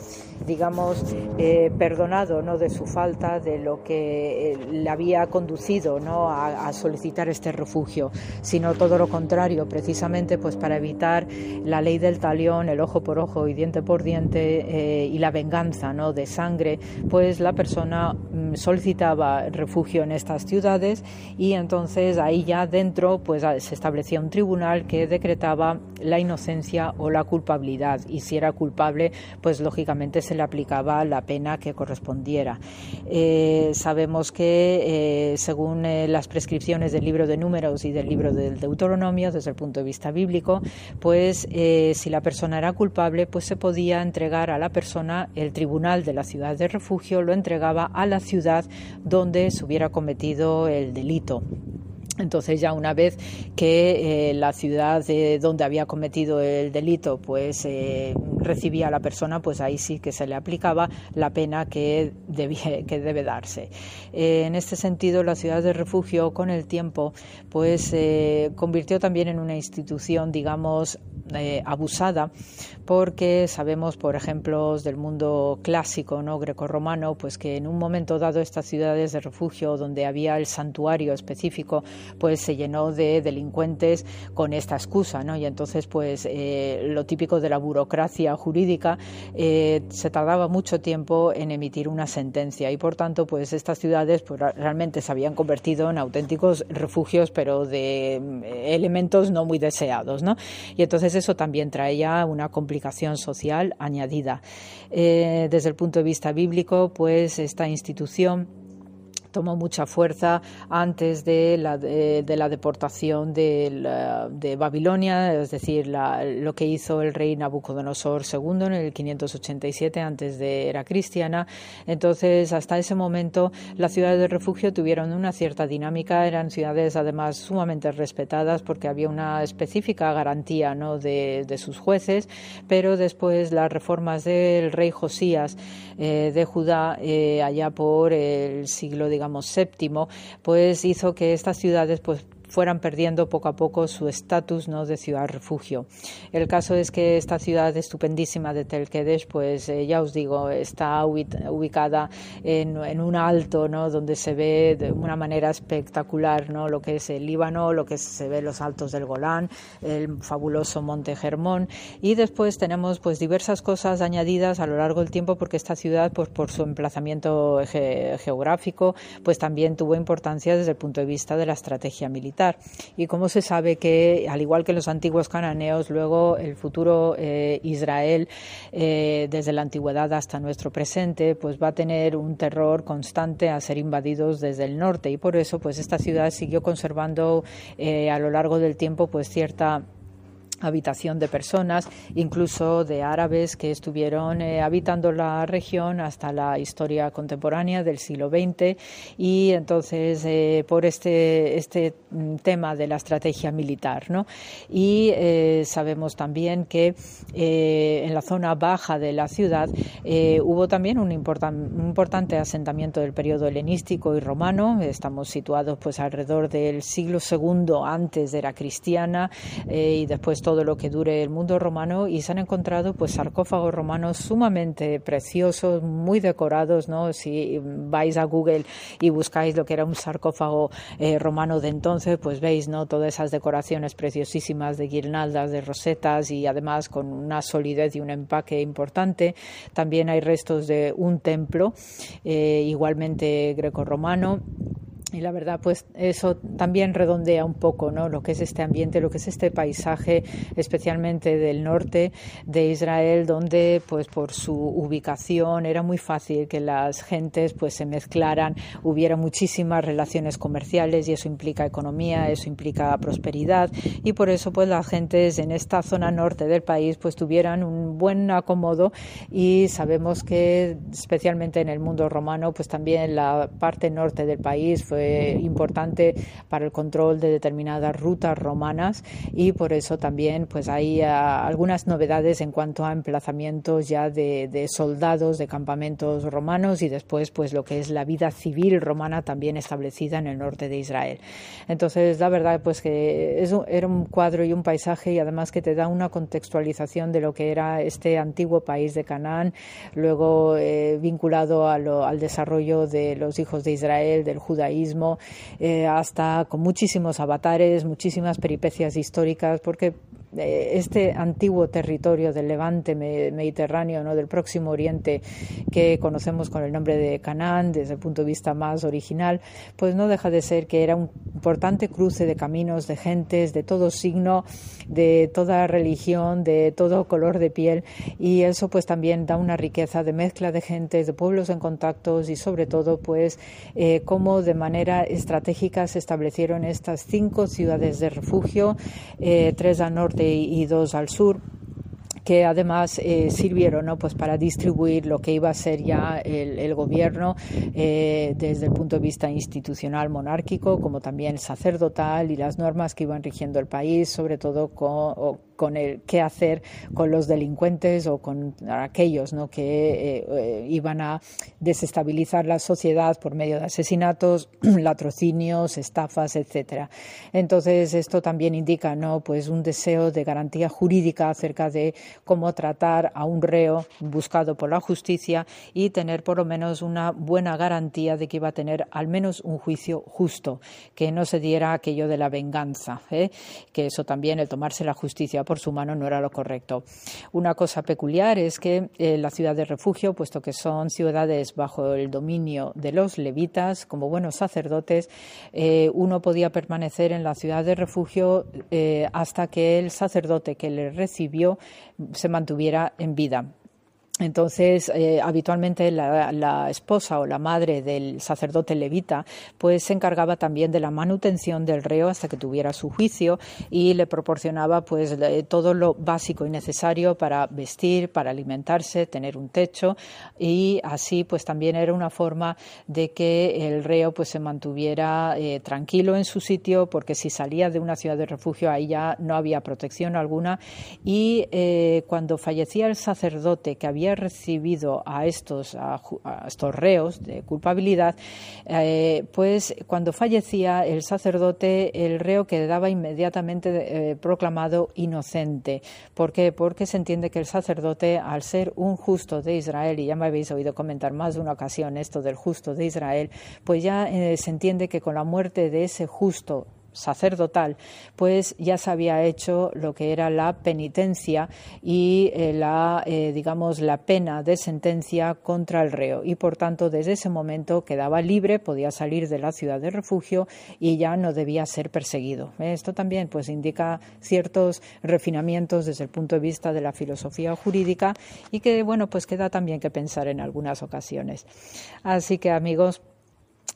digamos, eh, perdonado ¿no? de su falta, de lo que le había conducido ¿no? a, solicitar este refugio, sino todo lo contrario, precisamente pues para evitar la ley del talión, el ojo por ojo y diente por diente y la venganza ¿no? de sangre, pues la persona mm, solicitaba solicitaba refugio en estas ciudades y entonces ahí ya dentro pues se establecía un tribunal que decretaba la inocencia o la culpabilidad y si era culpable pues lógicamente se le aplicaba la pena que correspondiera. Eh, sabemos que eh, según eh, las prescripciones del libro de números y del libro del Deuteronomio desde el punto de vista bíblico pues si la persona era culpable pues se podía entregar a la persona el tribunal de la ciudad de refugio lo entregaba a la ciudad donde se hubiera cometido el delito. Entonces ya una vez que eh, la ciudad donde había cometido el delito pues eh, recibía a la persona, pues ahí sí que se le aplicaba la pena que, que debe darse. Eh, en este sentido, la ciudad de refugio con el tiempo pues convirtió también en una institución, digamos, abusada, porque sabemos, por ejemplo, del mundo clásico, no grecorromano, pues que en un momento dado estas ciudades de refugio donde había el santuario específico pues se llenó de delincuentes con esta excusa, ¿no? Y entonces, pues eh, lo típico de la burocracia jurídica eh, se tardaba mucho tiempo en emitir una sentencia y por tanto, pues estas ciudades pues, realmente se habían convertido en auténticos refugios, pero de eh, elementos no muy deseados, ¿no? Y entonces eso también traía una complicación social añadida. desde el punto de vista bíblico, pues esta institución tomó mucha fuerza antes de la, de, la deportación de, de, Babilonia, es decir, lo que hizo el rey Nabucodonosor II en el 587 antes de era cristiana. Entonces, hasta ese momento, las ciudades de refugio tuvieron una cierta dinámica, eran ciudades además sumamente respetadas porque había una específica garantía ¿no? de, de sus jueces, pero después las reformas del rey Josías eh, de Judá, eh, allá por el siglo, digamos, séptimo, pues hizo que estas ciudades pues fueran perdiendo poco a poco su estatus ¿no? de ciudad refugio. El caso es que esta ciudad estupendísima de Tel Kedesh, pues eh, ya os digo, está ubicada en, en, un alto, ¿no? donde se ve de una manera espectacular ¿no? lo que es el Líbano, lo que se ve los altos del Golán, el fabuloso Monte Germón y después tenemos pues diversas cosas añadidas a lo largo del tiempo porque esta ciudad pues por su emplazamiento geográfico pues también tuvo importancia desde el punto de vista de la estrategia militar y cómo se sabe que, al igual que los antiguos cananeos, luego el futuro eh, Israel, eh, desde la antigüedad hasta nuestro presente, pues va a tener un terror constante a ser invadidos desde el norte. Y por eso pues esta ciudad siguió conservando eh, a lo largo del tiempo pues cierta habitación de personas, incluso de árabes que estuvieron eh, habitando la región hasta la historia contemporánea del siglo XX y entonces eh, por este, este mm, tema de la estrategia militar. ¿no? Y eh, sabemos también que en la zona baja de la ciudad hubo también un, un, importante asentamiento del periodo helenístico y romano. Estamos situados pues alrededor del siglo II antes de la cristiana y después todo lo que dure el mundo romano y se han encontrado pues sarcófagos romanos sumamente preciosos, muy decorados, ¿no? Si vais a Google y buscáis lo que era un sarcófago eh, romano de entonces, pues veis, ¿no? Todas esas decoraciones preciosísimas de guirnaldas, de rosetas y además con una solidez y un empaque importante. También hay restos de un templo, eh, igualmente greco-romano y la verdad, pues eso también redondea un poco ¿no? lo que es este ambiente, lo que es este paisaje, especialmente del norte de Israel, donde pues por su ubicación era muy fácil que las gentes pues se mezclaran, hubiera muchísimas relaciones comerciales y eso implica economía, eso implica prosperidad y por eso pues las gentes en esta zona norte del país pues tuvieran un buen acomodo y sabemos que especialmente en el mundo romano pues también la parte norte del país fue importante para el control de determinadas rutas romanas y por eso también pues hay ah, algunas novedades en cuanto a emplazamientos ya de, soldados de campamentos romanos y después pues lo que es la vida civil romana también establecida en el norte de Israel. Entonces la verdad pues que es era un cuadro y un paisaje y además que te da una contextualización de lo que era este antiguo país de Canaán, luego eh, vinculado al desarrollo de los hijos de Israel, del judaísmo, eh, hasta con muchísimos avatares, muchísimas peripecias históricas, porque este antiguo territorio del levante mediterráneo, ¿no? del próximo oriente, que conocemos con el nombre de Canaán desde el punto de vista más original, pues no deja de ser que era un importante cruce de caminos, de gentes, de todo signo, de toda religión, de todo color de piel, y eso pues también da una riqueza de mezcla de gentes, de pueblos en contactos y sobre todo pues eh, cómo de manera estratégica se establecieron estas cinco ciudades de refugio, eh, tres al norte y dos al sur que además eh, sirvieron ¿no? pues para distribuir lo que iba a ser ya el, gobierno eh, desde el punto de vista institucional monárquico, como también sacerdotal y las normas que iban rigiendo el país, sobre todo con, con el qué hacer con los delincuentes o con aquellos ¿no? que eh, eh, iban a desestabilizar la sociedad por medio de asesinatos, latrocinios, estafas, etcétera. Entonces esto también indica ¿no? pues un deseo de garantía jurídica acerca de cómo tratar a un reo buscado por la justicia y tener por lo menos una buena garantía de que iba a tener al menos un juicio justo, que no se diera aquello de la venganza, ¿eh? que eso también el tomarse la justicia por su mano no era lo correcto. Una cosa peculiar es que eh, la ciudad de refugio, puesto que son ciudades bajo el dominio de los levitas, como buenos sacerdotes, eh, uno podía permanecer en la ciudad de refugio eh, hasta que el sacerdote que le recibió se mantuviera en vida. Entonces, eh, habitualmente la, esposa o la madre del sacerdote levita, pues se encargaba también de la manutención del reo hasta que tuviera su juicio y le proporcionaba pues todo lo básico y necesario para vestir, para alimentarse, tener un techo y así pues también era una forma de que el reo pues se mantuviera eh, tranquilo en su sitio porque si salía de una ciudad de refugio ahí ya no había protección alguna y eh, cuando fallecía el sacerdote que había recibido a estos, estos reos de culpabilidad, eh, pues cuando fallecía el sacerdote, el reo quedaba inmediatamente eh, proclamado inocente. ¿Por qué? Porque se entiende que el sacerdote, al ser un justo de Israel, y ya me habéis oído comentar más de una ocasión esto del justo de Israel, pues ya eh, se entiende que con la muerte de ese justo sacerdotal, pues ya se había hecho lo que era la penitencia y eh, la, eh, digamos, la pena de sentencia contra el reo. Y por tanto, desde ese momento quedaba libre, podía salir de la ciudad de refugio y ya no debía ser perseguido. Esto también pues indica ciertos refinamientos desde el punto de vista de la filosofía jurídica y que, bueno, pues queda también que pensar en algunas ocasiones. Así que, amigos,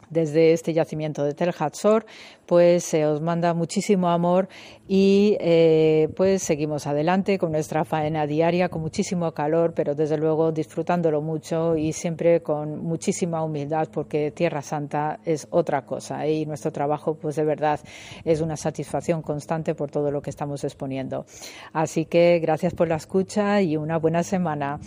desde este yacimiento de Tel Hatzor, pues se os manda muchísimo amor y eh, pues seguimos adelante con nuestra faena diaria con muchísimo calor, pero desde luego disfrutándolo mucho y siempre con muchísima humildad porque Tierra Santa es otra cosa y nuestro trabajo pues de verdad es una satisfacción constante por todo lo que estamos exponiendo. Así que gracias por la escucha y una buena semana.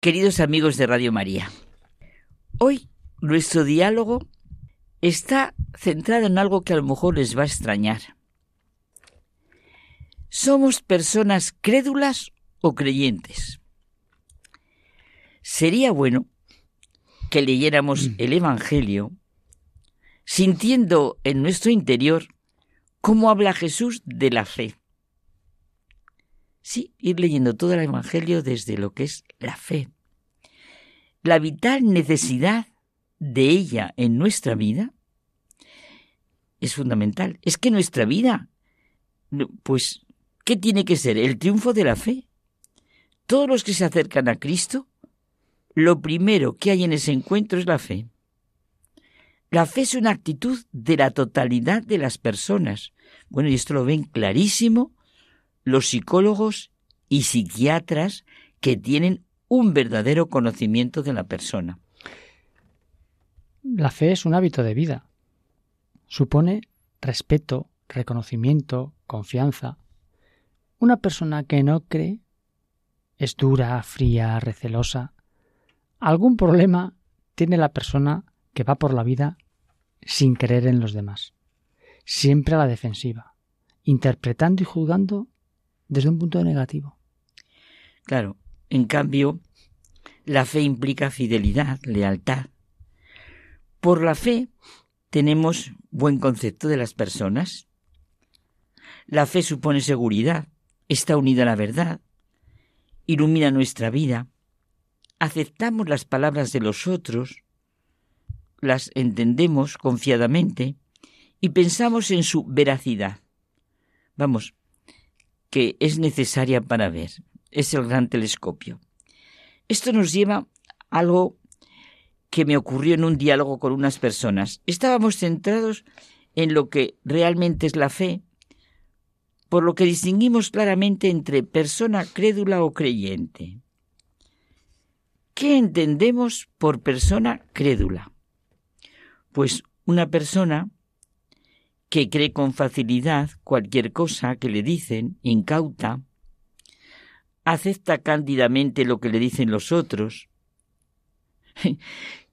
Queridos amigos de Radio María, hoy nuestro diálogo está centrado en algo que a lo mejor les va a extrañar. ¿Somos personas crédulas o creyentes? Sería bueno que leyéramos mm. el Evangelio sintiendo en nuestro interior cómo habla Jesús de la fe. Sí, ir leyendo todo el Evangelio desde lo que es la fe. La vital necesidad de ella en nuestra vida es fundamental. Es que nuestra vida, pues, ¿qué tiene que ser? El triunfo de la fe. Todos los que se acercan a Cristo, lo primero que hay en ese encuentro es la fe. La fe es una actitud de la totalidad de las personas. Bueno, y esto lo ven clarísimo los psicólogos y psiquiatras que tienen un verdadero conocimiento de la persona. La fe es un hábito de vida. Supone respeto, reconocimiento, confianza. Una persona que no cree es dura, fría, recelosa. Algún problema tiene la persona que va por la vida sin creer en los demás, siempre a la defensiva, interpretando y juzgando desde un punto negativo. Claro, en cambio, la fe implica fidelidad, lealtad. Por la fe tenemos buen concepto de las personas. La fe supone seguridad, está unida a la verdad, ilumina nuestra vida, aceptamos las palabras de los otros, las entendemos confiadamente y pensamos en su veracidad. Vamos, que es necesaria para ver. Es el gran telescopio. Esto nos lleva a algo que me ocurrió en un diálogo con unas personas. Estábamos centrados en lo que realmente es la fe, por lo que distinguimos claramente entre persona crédula o creyente. ¿Qué entendemos por persona crédula? Pues una persona que cree con facilidad cualquier cosa que le dicen, incauta, acepta cándidamente lo que le dicen los otros.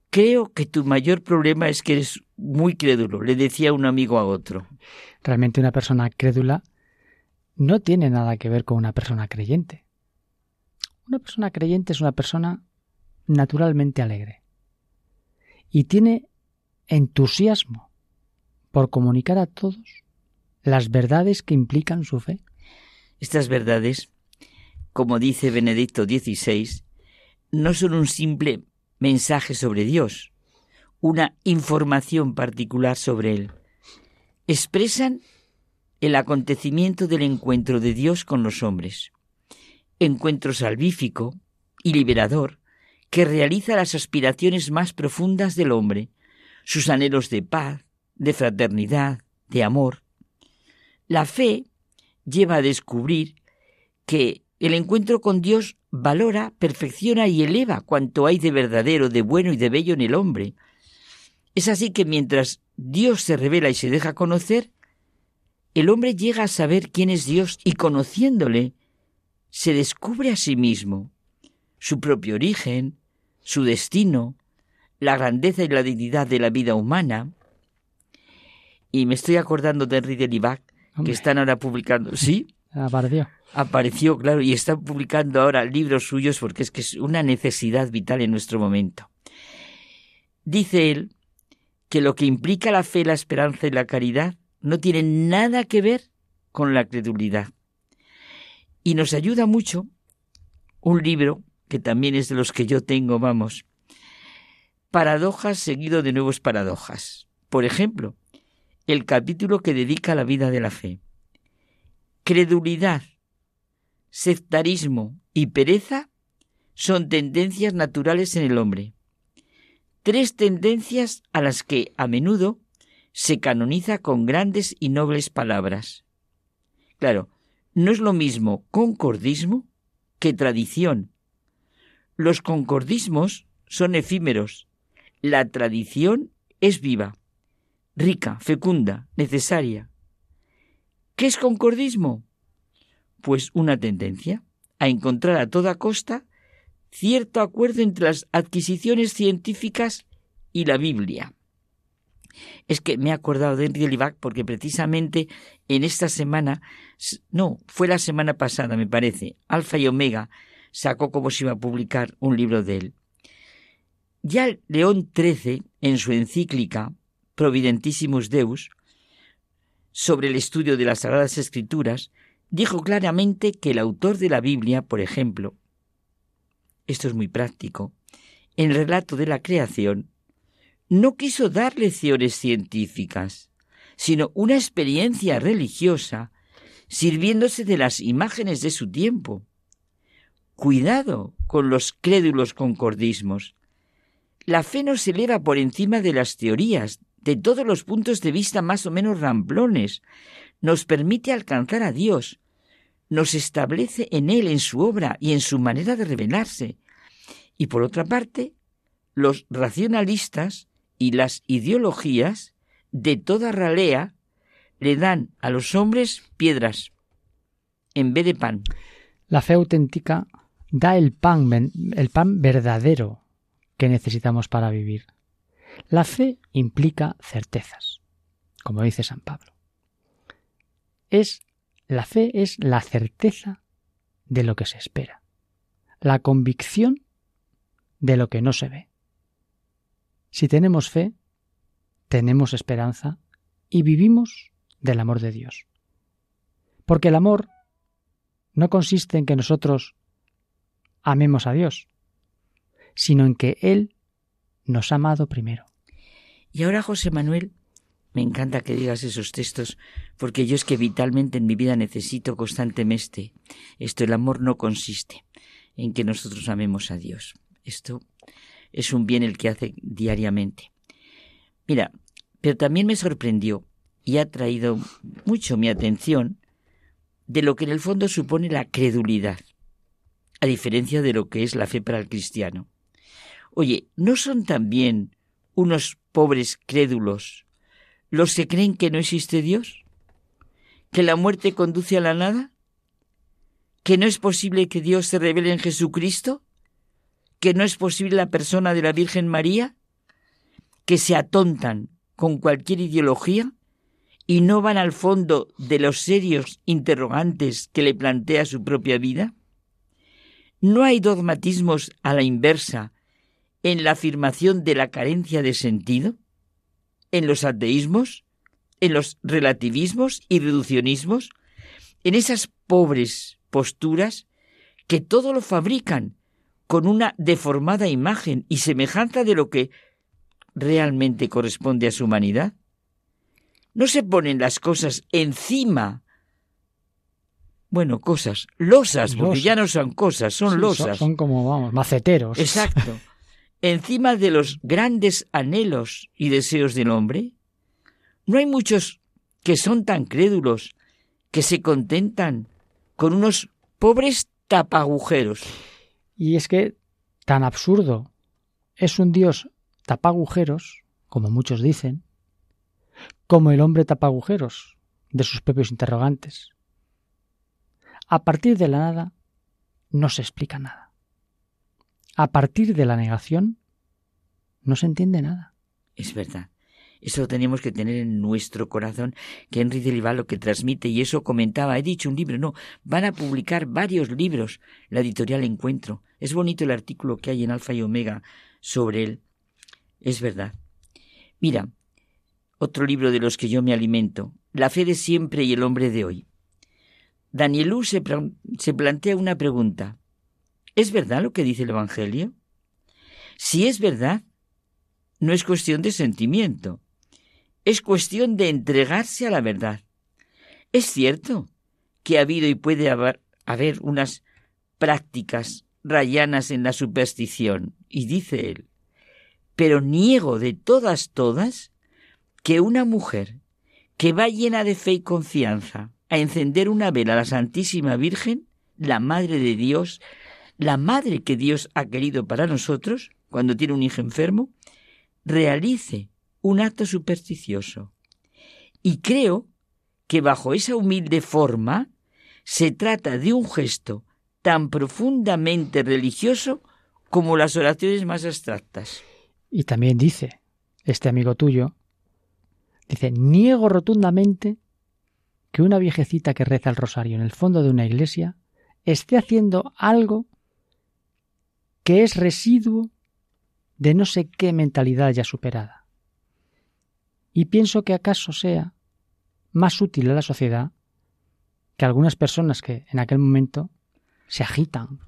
Creo que tu mayor problema es que eres muy crédulo, le decía un amigo a otro. Realmente una persona crédula no tiene nada que ver con una persona creyente. Una persona creyente es una persona naturalmente alegre y tiene entusiasmo por comunicar a todos las verdades que implican su fe. Estas verdades, como dice Benedicto XVI, no son un simple mensaje sobre Dios, una información particular sobre Él. Expresan el acontecimiento del encuentro de Dios con los hombres, encuentro salvífico y liberador que realiza las aspiraciones más profundas del hombre, sus anhelos de paz, de fraternidad, de amor. La fe lleva a descubrir que el encuentro con Dios valora, perfecciona y eleva cuanto hay de verdadero, de bueno y de bello en el hombre. Es así que mientras Dios se revela y se deja conocer, el hombre llega a saber quién es Dios y conociéndole, se descubre a sí mismo, su propio origen, su destino, la grandeza y la dignidad de la vida humana. Y me estoy acordando de Henry de Libac, que están ahora publicando. ¿Sí? Apareció. Apareció, claro, y están publicando ahora libros suyos porque es que es una necesidad vital en nuestro momento. Dice él que lo que implica la fe, la esperanza y la caridad no tiene nada que ver con la credulidad. Y nos ayuda mucho un libro que también es de los que yo tengo, vamos, paradojas seguido de nuevos paradojas. Por ejemplo, el capítulo que dedica a la vida de la fe. Credulidad, sectarismo y pereza son tendencias naturales en el hombre. Tres tendencias a las que a menudo se canoniza con grandes y nobles palabras. Claro, no es lo mismo concordismo que tradición. Los concordismos son efímeros la tradición es viva, rica, fecunda, necesaria. ¿Qué es concordismo? Pues una tendencia a encontrar a toda costa cierto acuerdo entre las adquisiciones científicas y la Biblia. Es que me he acordado de Henry Libac porque precisamente en esta semana, no, fue la semana pasada me parece, Alfa y Omega sacó como se iba a publicar un libro de él. Ya León XIII, en su encíclica Providentissimus Deus, sobre el estudio de las Sagradas Escrituras, dijo claramente que el autor de la Biblia, por ejemplo, esto es muy práctico, en el relato de la creación, no quiso dar lecciones científicas, sino una experiencia religiosa, sirviéndose de las imágenes de su tiempo. Cuidado con los crédulos concordismos. La fe no se eleva por encima de las teorías, de todos los puntos de vista más o menos ramplones, nos permite alcanzar a Dios, nos establece en Él, en su obra y en su manera de revelarse. Y por otra parte, los racionalistas y las ideologías de toda ralea le dan a los hombres piedras en vez de pan. La fe auténtica da el pan, el pan verdadero que necesitamos para vivir. La fe implica certezas, como dice San Pablo. Es la fe es la certeza de lo que se espera, la convicción de lo que no se ve. Si tenemos fe, tenemos esperanza y vivimos del amor de Dios. Porque el amor no consiste en que nosotros amemos a Dios, sino en que Él nos ha amado primero. Y ahora, José Manuel, me encanta que digas esos textos, porque yo es que vitalmente en mi vida necesito constantemente esto. El amor no consiste en que nosotros amemos a Dios. Esto es un bien el que hace diariamente. Mira, pero también me sorprendió y ha traído mucho mi atención de lo que en el fondo supone la credulidad, a diferencia de lo que es la fe para el cristiano. Oye, ¿no son también unos pobres crédulos los que creen que no existe Dios? ¿Que la muerte conduce a la nada? ¿Que no es posible que Dios se revele en Jesucristo? ¿Que no es posible la persona de la Virgen María? ¿Que se atontan con cualquier ideología y no van al fondo de los serios interrogantes que le plantea su propia vida? ¿No hay dogmatismos a la inversa en la afirmación de la carencia de sentido? ¿En los ateísmos? ¿En los relativismos y reduccionismos? ¿En esas pobres posturas que todo lo fabrican con una deformada imagen y semejanza de lo que realmente corresponde a su humanidad? No se ponen las cosas encima. Bueno, cosas, losas, porque ya no son cosas, son losas. Son, como, vamos, maceteros. Exacto. encima de los grandes anhelos y deseos del hombre. No hay muchos que son tan crédulos, que se contentan con unos pobres tapagujeros. Y es que tan absurdo es un Dios tapagujeros, como muchos dicen, como el hombre tapagujeros de sus propios interrogantes. A partir de la nada no se explica nada. A partir de la negación no se entiende nada. Es verdad. Eso tenemos que tener en nuestro corazón, que Henry de lo que transmite, y eso comentaba, he dicho un libro, no, van a publicar varios libros, la editorial Encuentro. Es bonito el artículo que hay en Alfa y Omega sobre él. Es verdad. Mira, otro libro de los que yo me alimento, La fe de siempre y el hombre de hoy. Danielú se, se plantea una pregunta. ¿Es verdad lo que dice el Evangelio? Si es verdad, no es cuestión de sentimiento, es cuestión de entregarse a la verdad. Es cierto que ha habido y puede haber, unas prácticas rayanas en la superstición, y dice él, pero niego de todas, todas, que una mujer que va llena de fe y confianza a encender una vela a la Santísima Virgen, la Madre de Dios, la Madre que Dios ha querido para nosotros, cuando tiene un hijo enfermo, realice un acto supersticioso. Y creo que bajo esa humilde forma se trata de un gesto tan profundamente religioso como las oraciones más abstractas. Y también dice, este amigo tuyo, dice, niego rotundamente que una viejecita que reza el rosario en el fondo de una iglesia esté haciendo algo que es residuo de no sé qué mentalidad ya superada. Y pienso que acaso sea más útil a la sociedad que algunas personas que en aquel momento se agitan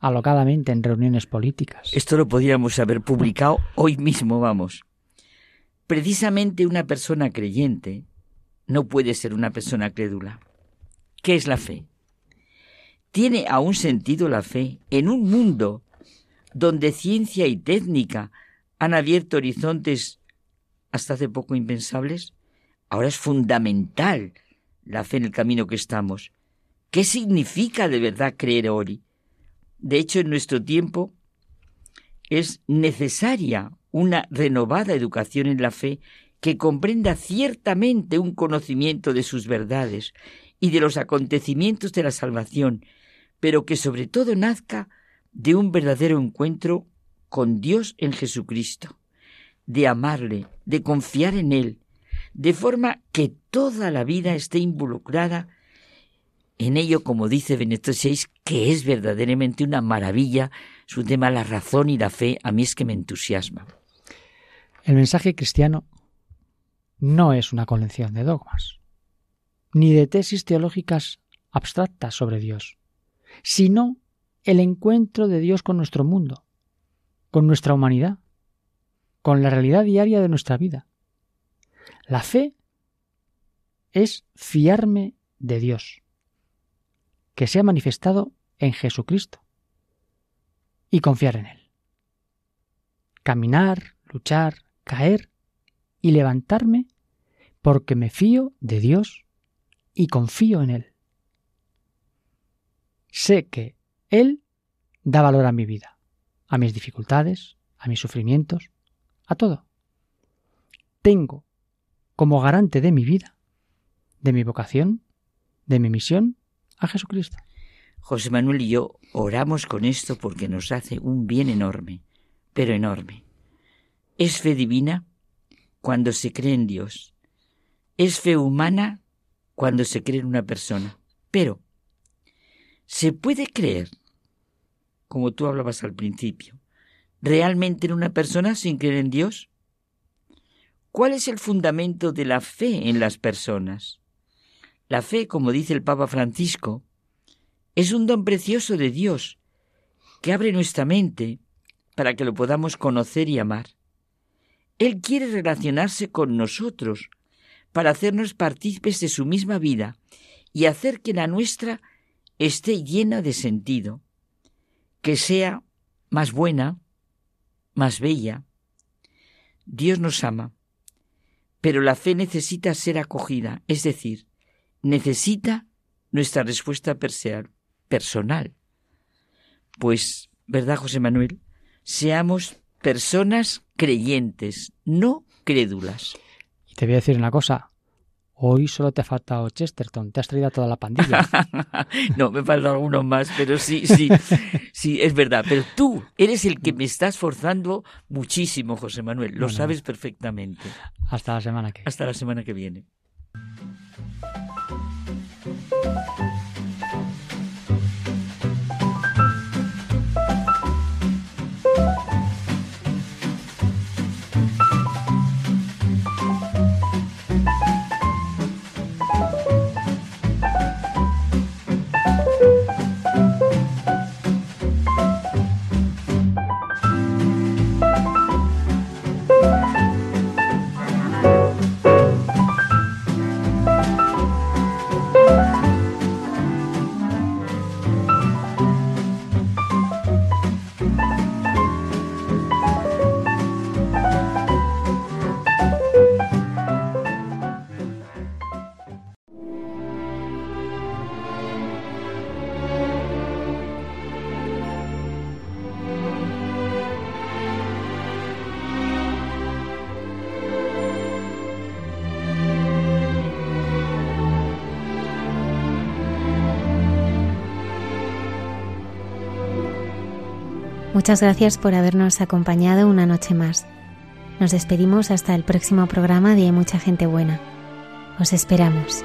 alocadamente en reuniones políticas. Esto lo podríamos haber publicado hoy mismo, vamos. Precisamente una persona creyente no puede ser una persona crédula. ¿Qué es la fe? ¿Tiene aún sentido la fe en un mundo donde ciencia y técnica han abierto horizontes hasta hace poco impensables? Ahora es fundamental la fe en el camino que estamos. ¿Qué significa de verdad creer hoy? De hecho, en nuestro tiempo es necesaria una renovada educación en la fe que comprenda ciertamente un conocimiento de sus verdades y de los acontecimientos de la salvación, pero que sobre todo nazca de un verdadero encuentro con Dios en Jesucristo, de amarle, de confiar en Él, de forma que toda la vida esté involucrada en ello, como dice Benedicto XVI, que es verdaderamente una maravilla, su tema la razón y la fe, a mí es que me entusiasma. El mensaje cristiano no es una colección de dogmas, ni de tesis teológicas abstractas sobre Dios, sino el encuentro de Dios con nuestro mundo, con nuestra humanidad, con la realidad diaria de nuestra vida. La fe es fiarme de Dios, que se ha manifestado en Jesucristo, y confiar en Él. Caminar, luchar, caer y levantarme porque me fío de Dios y confío en Él. Sé que Él da valor a mi vida, a mis dificultades, a mis sufrimientos, a todo. Tengo como garante de mi vida, de mi vocación, de mi misión, a Jesucristo. José Manuel y yo oramos con esto porque nos hace un bien enorme, pero enorme. Es fe divina cuando se cree en Dios es fe humana cuando se cree en una persona. Pero, ¿se puede creer, como tú hablabas al principio, realmente en una persona sin creer en Dios? ¿Cuál es el fundamento de la fe en las personas? La fe, como dice el Papa Francisco, es un don precioso de Dios que abre nuestra mente para que lo podamos conocer y amar. Él quiere relacionarse con nosotros para hacernos partícipes de su misma vida y hacer que la nuestra esté llena de sentido, que sea más buena, más bella. Dios nos ama, pero la fe necesita ser acogida, es decir, necesita nuestra respuesta personal. Pues, ¿verdad, José Manuel? Seamos personas creyentes, no crédulas. Te voy a decir una cosa. Hoy solo te ha faltado Chesterton, te has traído a toda la pandilla. no, me falta alguno más, pero sí, sí, sí, es verdad. Pero tú eres el que me estás forzando muchísimo, José Manuel. Lo sabes perfectamente. Hasta la semana que Hasta la semana que viene. Muchas gracias por habernos acompañado una noche más. Nos despedimos hasta el próximo programa de Mucha Gente Buena. Os esperamos.